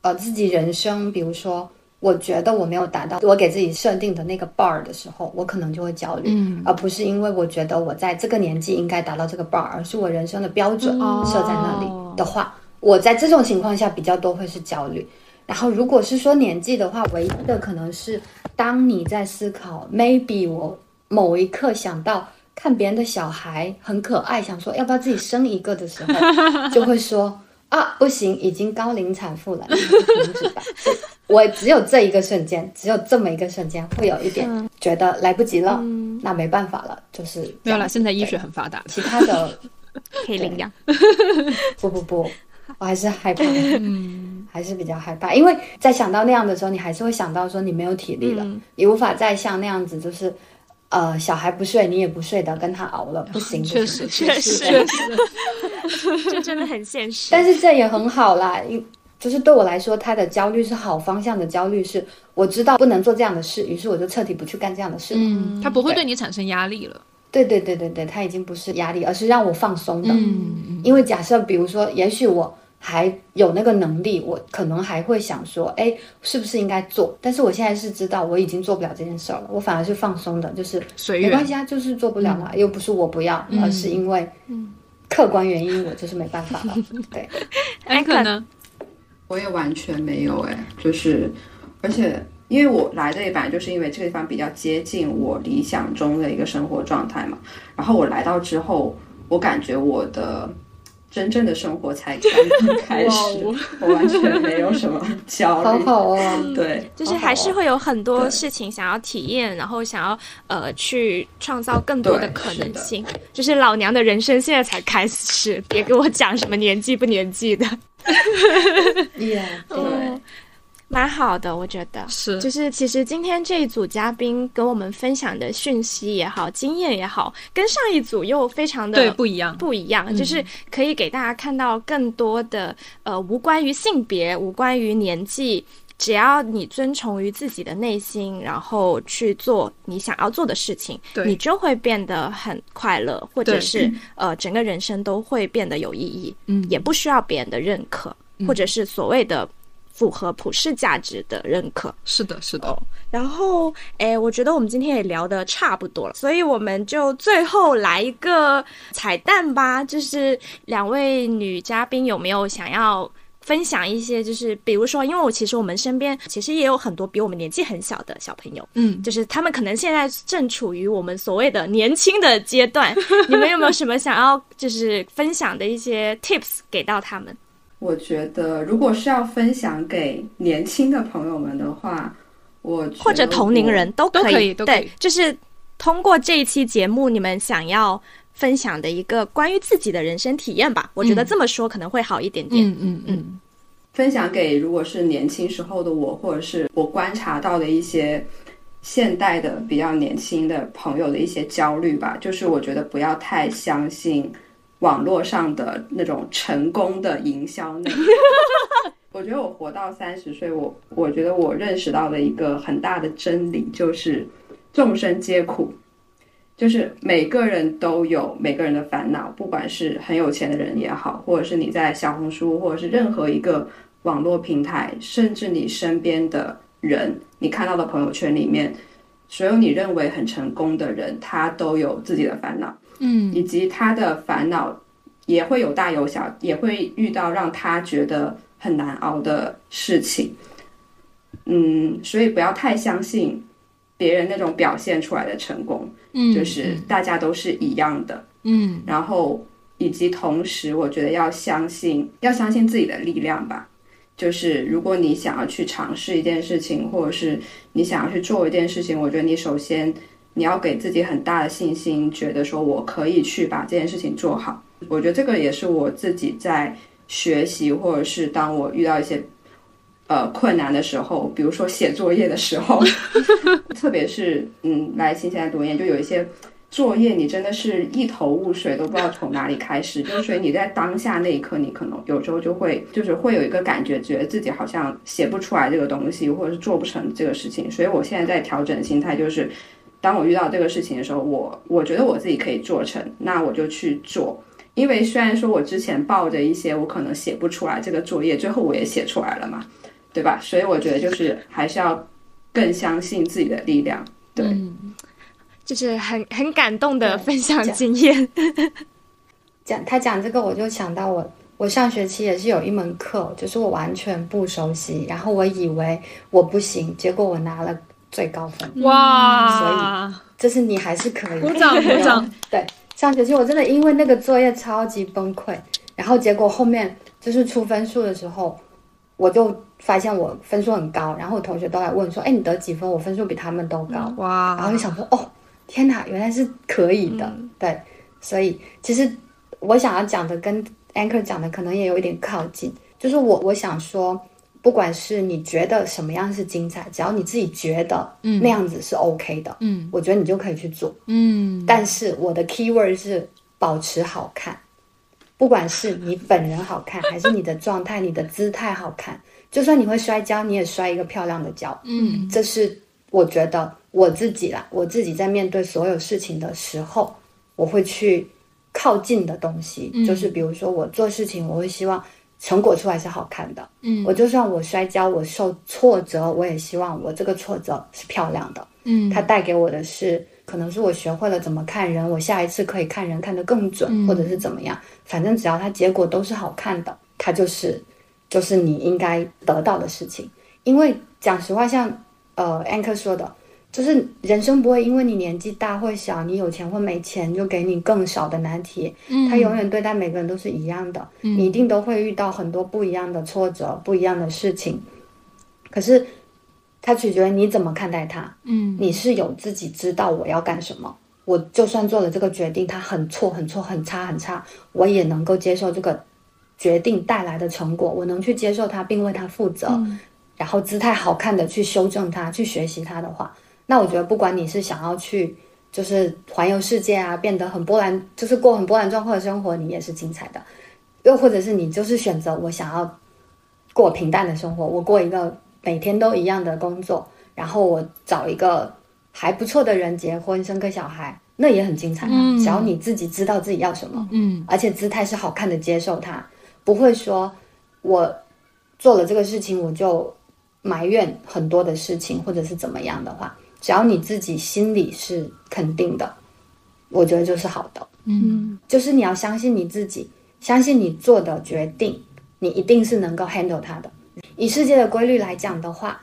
呃自己人生，比如说我觉得我没有达到我给自己设定的那个 bar 的时候，我可能就会焦虑，而不是因为我觉得我在这个年纪应该达到这个 bar，而是我人生的标准设在那里的话，我在这种情况下比较多会是焦虑。然后，如果是说年纪的话，唯一的可能是，当你在思考，maybe 我某一刻想到看别人的小孩很可爱，想说要不要自己生一个的时候，就会说啊，不行，已经高龄产妇了，停止吧。我只有这一个瞬间，只有这么一个瞬间，会有一点觉得来不及了，那没办法了，就是没有了。现在医学很发达，其他的 可以领养。不不不。我还是害怕，嗯，还是比较害怕，因为在想到那样的时候，你还是会想到说你没有体力了，你无法再像那样子，就是呃，小孩不睡，你也不睡的跟他熬了，不行，确实，确实，确实，这真的很现实。但是这也很好啦，因就是对我来说，他的焦虑是好方向的焦虑，是我知道不能做这样的事，于是我就彻底不去干这样的事。嗯，他不会对你产生压力了。对对对对对，他已经不是压力，而是让我放松的。嗯，因为假设比如说，也许我。还有那个能力，我可能还会想说，哎，是不是应该做？但是我现在是知道我已经做不了这件事儿了，我反而是放松的，就是没关系啊，就是做不了嘛，又不是我不要，而是因为客观原因，我就是没办法了。对，安可呢？我也完全没有哎，就是而且因为我来这里本来就是因为这个地方比较接近我理想中的一个生活状态嘛，然后我来到之后，我感觉我的。真正的生活才刚刚开始，我完全没有什么焦虑。好好啊，对，就是还是会有很多事情想要体验，然后想要呃去创造更多的可能性。就是老娘的人生现在才开始，别给我讲什么年纪不年纪的。对。蛮好的，我觉得。是，就是其实今天这一组嘉宾跟我们分享的讯息也好，经验也好，跟上一组又非常的对不一样，不一样，就是可以给大家看到更多的呃无关于性别、无关于年纪，只要你遵从于自己的内心，然后去做你想要做的事情，你就会变得很快乐，或者是呃整个人生都会变得有意义，嗯，也不需要别人的认可，或者是所谓的。符合普世价值的认可，是的，是的。然后，哎，我觉得我们今天也聊得差不多了，所以我们就最后来一个彩蛋吧。就是两位女嘉宾有没有想要分享一些？就是比如说，因为我其实我们身边其实也有很多比我们年纪很小的小朋友，嗯，就是他们可能现在正处于我们所谓的年轻的阶段。你们有没有什么想要就是分享的一些 tips 给到他们？我觉得，如果是要分享给年轻的朋友们的话，我或者同龄人都可以，对，就是通过这一期节目，你们想要分享的一个关于自己的人生体验吧。我觉得这么说可能会好一点点。嗯嗯嗯，分享给如果是年轻时候的我，或者是我观察到的一些现代的比较年轻的朋友的一些焦虑吧，就是我觉得不要太相信。网络上的那种成功的营销内容，我觉得我活到三十岁，我我觉得我认识到的一个很大的真理就是众生皆苦，就是每个人都有每个人的烦恼，不管是很有钱的人也好，或者是你在小红书，或者是任何一个网络平台，甚至你身边的人，你看到的朋友圈里面，所有你认为很成功的人，他都有自己的烦恼。嗯，以及他的烦恼也会有大有小，也会遇到让他觉得很难熬的事情。嗯，所以不要太相信别人那种表现出来的成功，嗯，就是大家都是一样的，嗯。然后以及同时，我觉得要相信，要相信自己的力量吧。就是如果你想要去尝试一件事情，或者是你想要去做一件事情，我觉得你首先。你要给自己很大的信心，觉得说我可以去把这件事情做好。我觉得这个也是我自己在学习，或者是当我遇到一些呃困难的时候，比如说写作业的时候，特别是嗯来新西兰读研，就有一些作业你真的是一头雾水，都不知道从哪里开始。就所以你在当下那一刻，你可能有时候就会就是会有一个感觉，觉得自己好像写不出来这个东西，或者是做不成这个事情。所以我现在在调整心态，就是。当我遇到这个事情的时候，我我觉得我自己可以做成，那我就去做。因为虽然说我之前抱着一些我可能写不出来这个作业，最后我也写出来了嘛，对吧？所以我觉得就是还是要更相信自己的力量。对，就是很很感动的分享经验。讲他讲这个，我就想到我我上学期也是有一门课，就是我完全不熟悉，然后我以为我不行，结果我拿了。最高分哇！所以就是你还是可以鼓掌鼓掌。对，上学期我真的因为那个作业超级崩溃，然后结果后面就是出分数的时候，我就发现我分数很高，然后我同学都来问说：“哎，你得几分？”我分数比他们都高哇！然后就想说：“哦，天哪，原来是可以的。”对，所以其实我想要讲的跟 Anchor 讲的可能也有一点靠近，就是我我想说。不管是你觉得什么样是精彩，只要你自己觉得那样子是 OK 的，嗯，我觉得你就可以去做，嗯。但是我的 key word 是保持好看，不管是你本人好看，还是你的状态、你的姿态好看，就算你会摔跤，你也摔一个漂亮的跤，嗯。这是我觉得我自己啦，我自己在面对所有事情的时候，我会去靠近的东西，就是比如说我做事情，我会希望。成果出来是好看的，嗯，我就算我摔跤，我受挫折，我也希望我这个挫折是漂亮的，嗯，它带给我的是，可能是我学会了怎么看人，我下一次可以看人看得更准，或者是怎么样，反正只要它结果都是好看的，它就是，就是你应该得到的事情。因为讲实话，像呃安克说的，就是人生不会因为你年纪大或小，你有钱或没钱，就给你更少的难题。嗯，他永远对待每个人都是一样的。嗯，你一定都会遇到很多不一样的挫折、不一样的事情。可是，它取决于你怎么看待它。嗯，你是有自己知道我要干什么。我就算做了这个决定，它很错、很错、很差、很差，我也能够接受这个决定带来的成果。我能去接受它，并为它负责。然后姿态好看的去修正它，去学习它的话。那我觉得，不管你是想要去，就是环游世界啊，变得很波澜，就是过很波澜壮阔的生活，你也是精彩的；又或者是你就是选择我想要过平淡的生活，我过一个每天都一样的工作，然后我找一个还不错的人结婚，生个小孩，那也很精彩。嗯，只要你自己知道自己要什么，嗯，而且姿态是好看的，接受它，不会说我做了这个事情我就埋怨很多的事情，或者是怎么样的话。只要你自己心里是肯定的，我觉得就是好的。嗯，就是你要相信你自己，相信你做的决定，你一定是能够 handle 它的。以世界的规律来讲的话，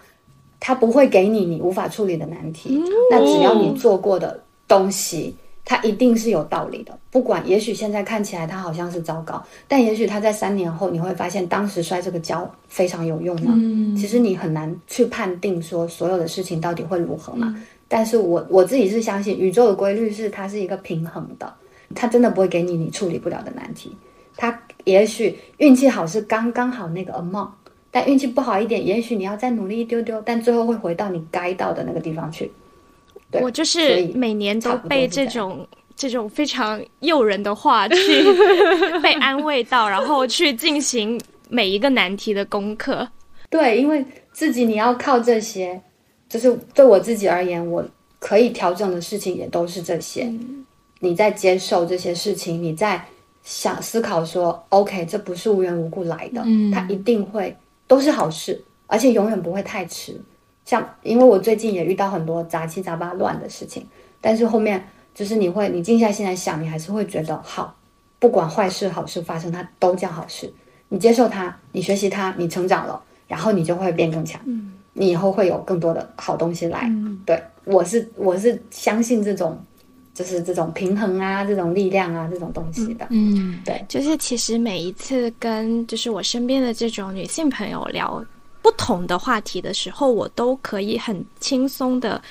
它不会给你你无法处理的难题。那只要你做过的东西。它一定是有道理的，不管也许现在看起来它好像是糟糕，但也许它在三年后你会发现当时摔这个跤非常有用呢。嗯，其实你很难去判定说所有的事情到底会如何嘛。但是我我自己是相信宇宙的规律是它是一个平衡的，它真的不会给你你处理不了的难题。它也许运气好是刚刚好那个 amount，但运气不好一点，也许你要再努力一丢丢，但最后会回到你该到的那个地方去。我就是每年都被这种这种非常诱人的话去 被安慰到，然后去进行每一个难题的功课。对，因为自己你要靠这些，就是对我自己而言，我可以调整的事情也都是这些。你在接受这些事情，你在想思考说，OK，这不是无缘无故来的，它一定会都是好事，而且永远不会太迟。像，因为我最近也遇到很多杂七杂八乱的事情，但是后面就是你会，你静下心来想，你还是会觉得好，不管坏事好事发生，它都叫好事。你接受它，你学习它，你成长了，然后你就会变更强。嗯，你以后会有更多的好东西来。对，我是我是相信这种，就是这种平衡啊，这种力量啊，这种东西的。嗯，对，就是其实每一次跟就是我身边的这种女性朋友聊。不同的话题的时候，我都可以很轻松的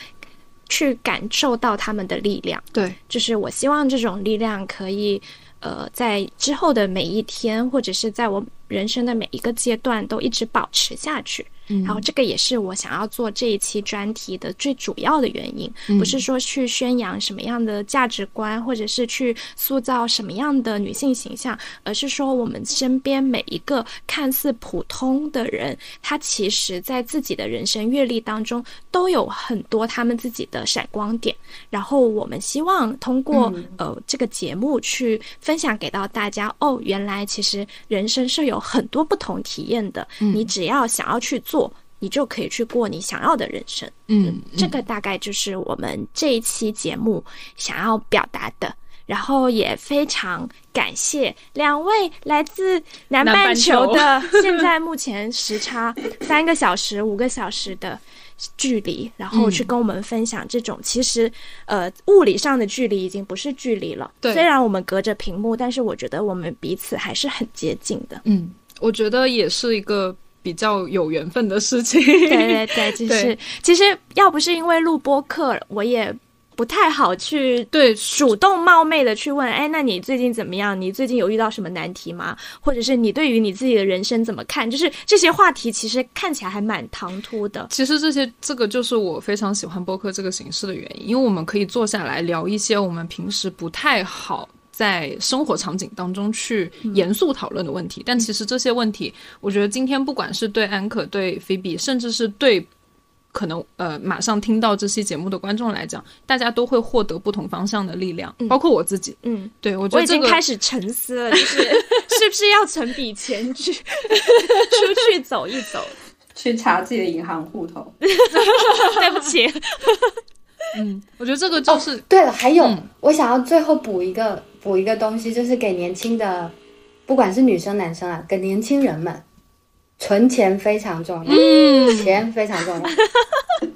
去感受到他们的力量。对，就是我希望这种力量可以，呃，在之后的每一天，或者是在我人生的每一个阶段，都一直保持下去。然后这个也是我想要做这一期专题的最主要的原因，不是说去宣扬什么样的价值观，或者是去塑造什么样的女性形象，而是说我们身边每一个看似普通的人，他其实在自己的人生阅历当中都有很多他们自己的闪光点。然后我们希望通过呃这个节目去分享给到大家，哦，原来其实人生是有很多不同体验的。你只要想要去做。你就可以去过你想要的人生。嗯，这个大概就是我们这一期节目想要表达的。然后也非常感谢两位来自南半球的，现在目前时差三个小时、五个小时的距离，然后去跟我们分享这种其实呃物理上的距离已经不是距离了。对，虽然我们隔着屏幕，但是我觉得我们彼此还是很接近的。嗯，我觉得也是一个。比较有缘分的事情，对对对，就是 其实要不是因为录播课，我也不太好去对主动冒昧的去问，哎，那你最近怎么样？你最近有遇到什么难题吗？或者是你对于你自己的人生怎么看？就是这些话题其实看起来还蛮唐突的。其实这些这个就是我非常喜欢播客这个形式的原因，因为我们可以坐下来聊一些我们平时不太好。在生活场景当中去严肃讨论的问题，但其实这些问题，我觉得今天不管是对安可、对菲比，甚至是对可能呃马上听到这期节目的观众来讲，大家都会获得不同方向的力量，包括我自己。嗯，对我觉得我已经开始沉思了，就是 是不是要存笔钱去出去走一走，去查自己的银行户头？对不起。嗯，我觉得这个就是对了。还有，我想要最后补一个。补一个东西，就是给年轻的，不管是女生男生啊，给年轻人们存钱非常重要，嗯钱非常重要。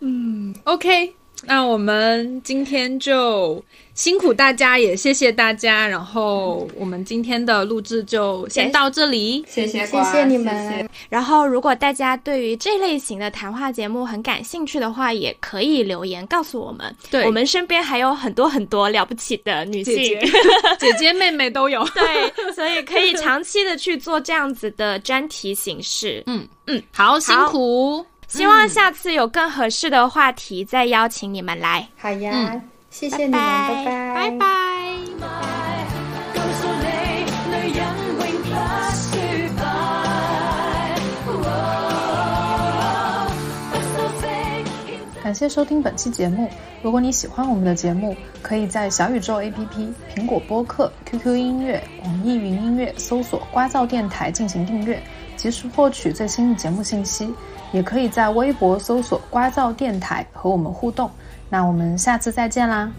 嗯。OK，那我们今天就辛苦大家，也谢谢大家。然后我们今天的录制就先到这里，谢谢谢谢你们。然后如果大家对于这类型的谈话节目很感兴趣的话，也可以留言告诉我们。对，我们身边还有很多很多了不起的女性 姐姐妹妹都有。对，所以可以长期的去做这样子的专题形式。嗯嗯，好辛苦。希望下次有更合适的话题再邀请你们来。好呀，谢谢你们，拜拜，拜拜。感谢收听本期节目。如果你喜欢我们的节目，可以在小宇宙 APP、苹果播客、QQ 音乐、网易云音乐搜索“瓜噪电台”进行订阅，及时获取最新的节目信息。也可以在微博搜索“瓜噪电台”和我们互动。那我们下次再见啦！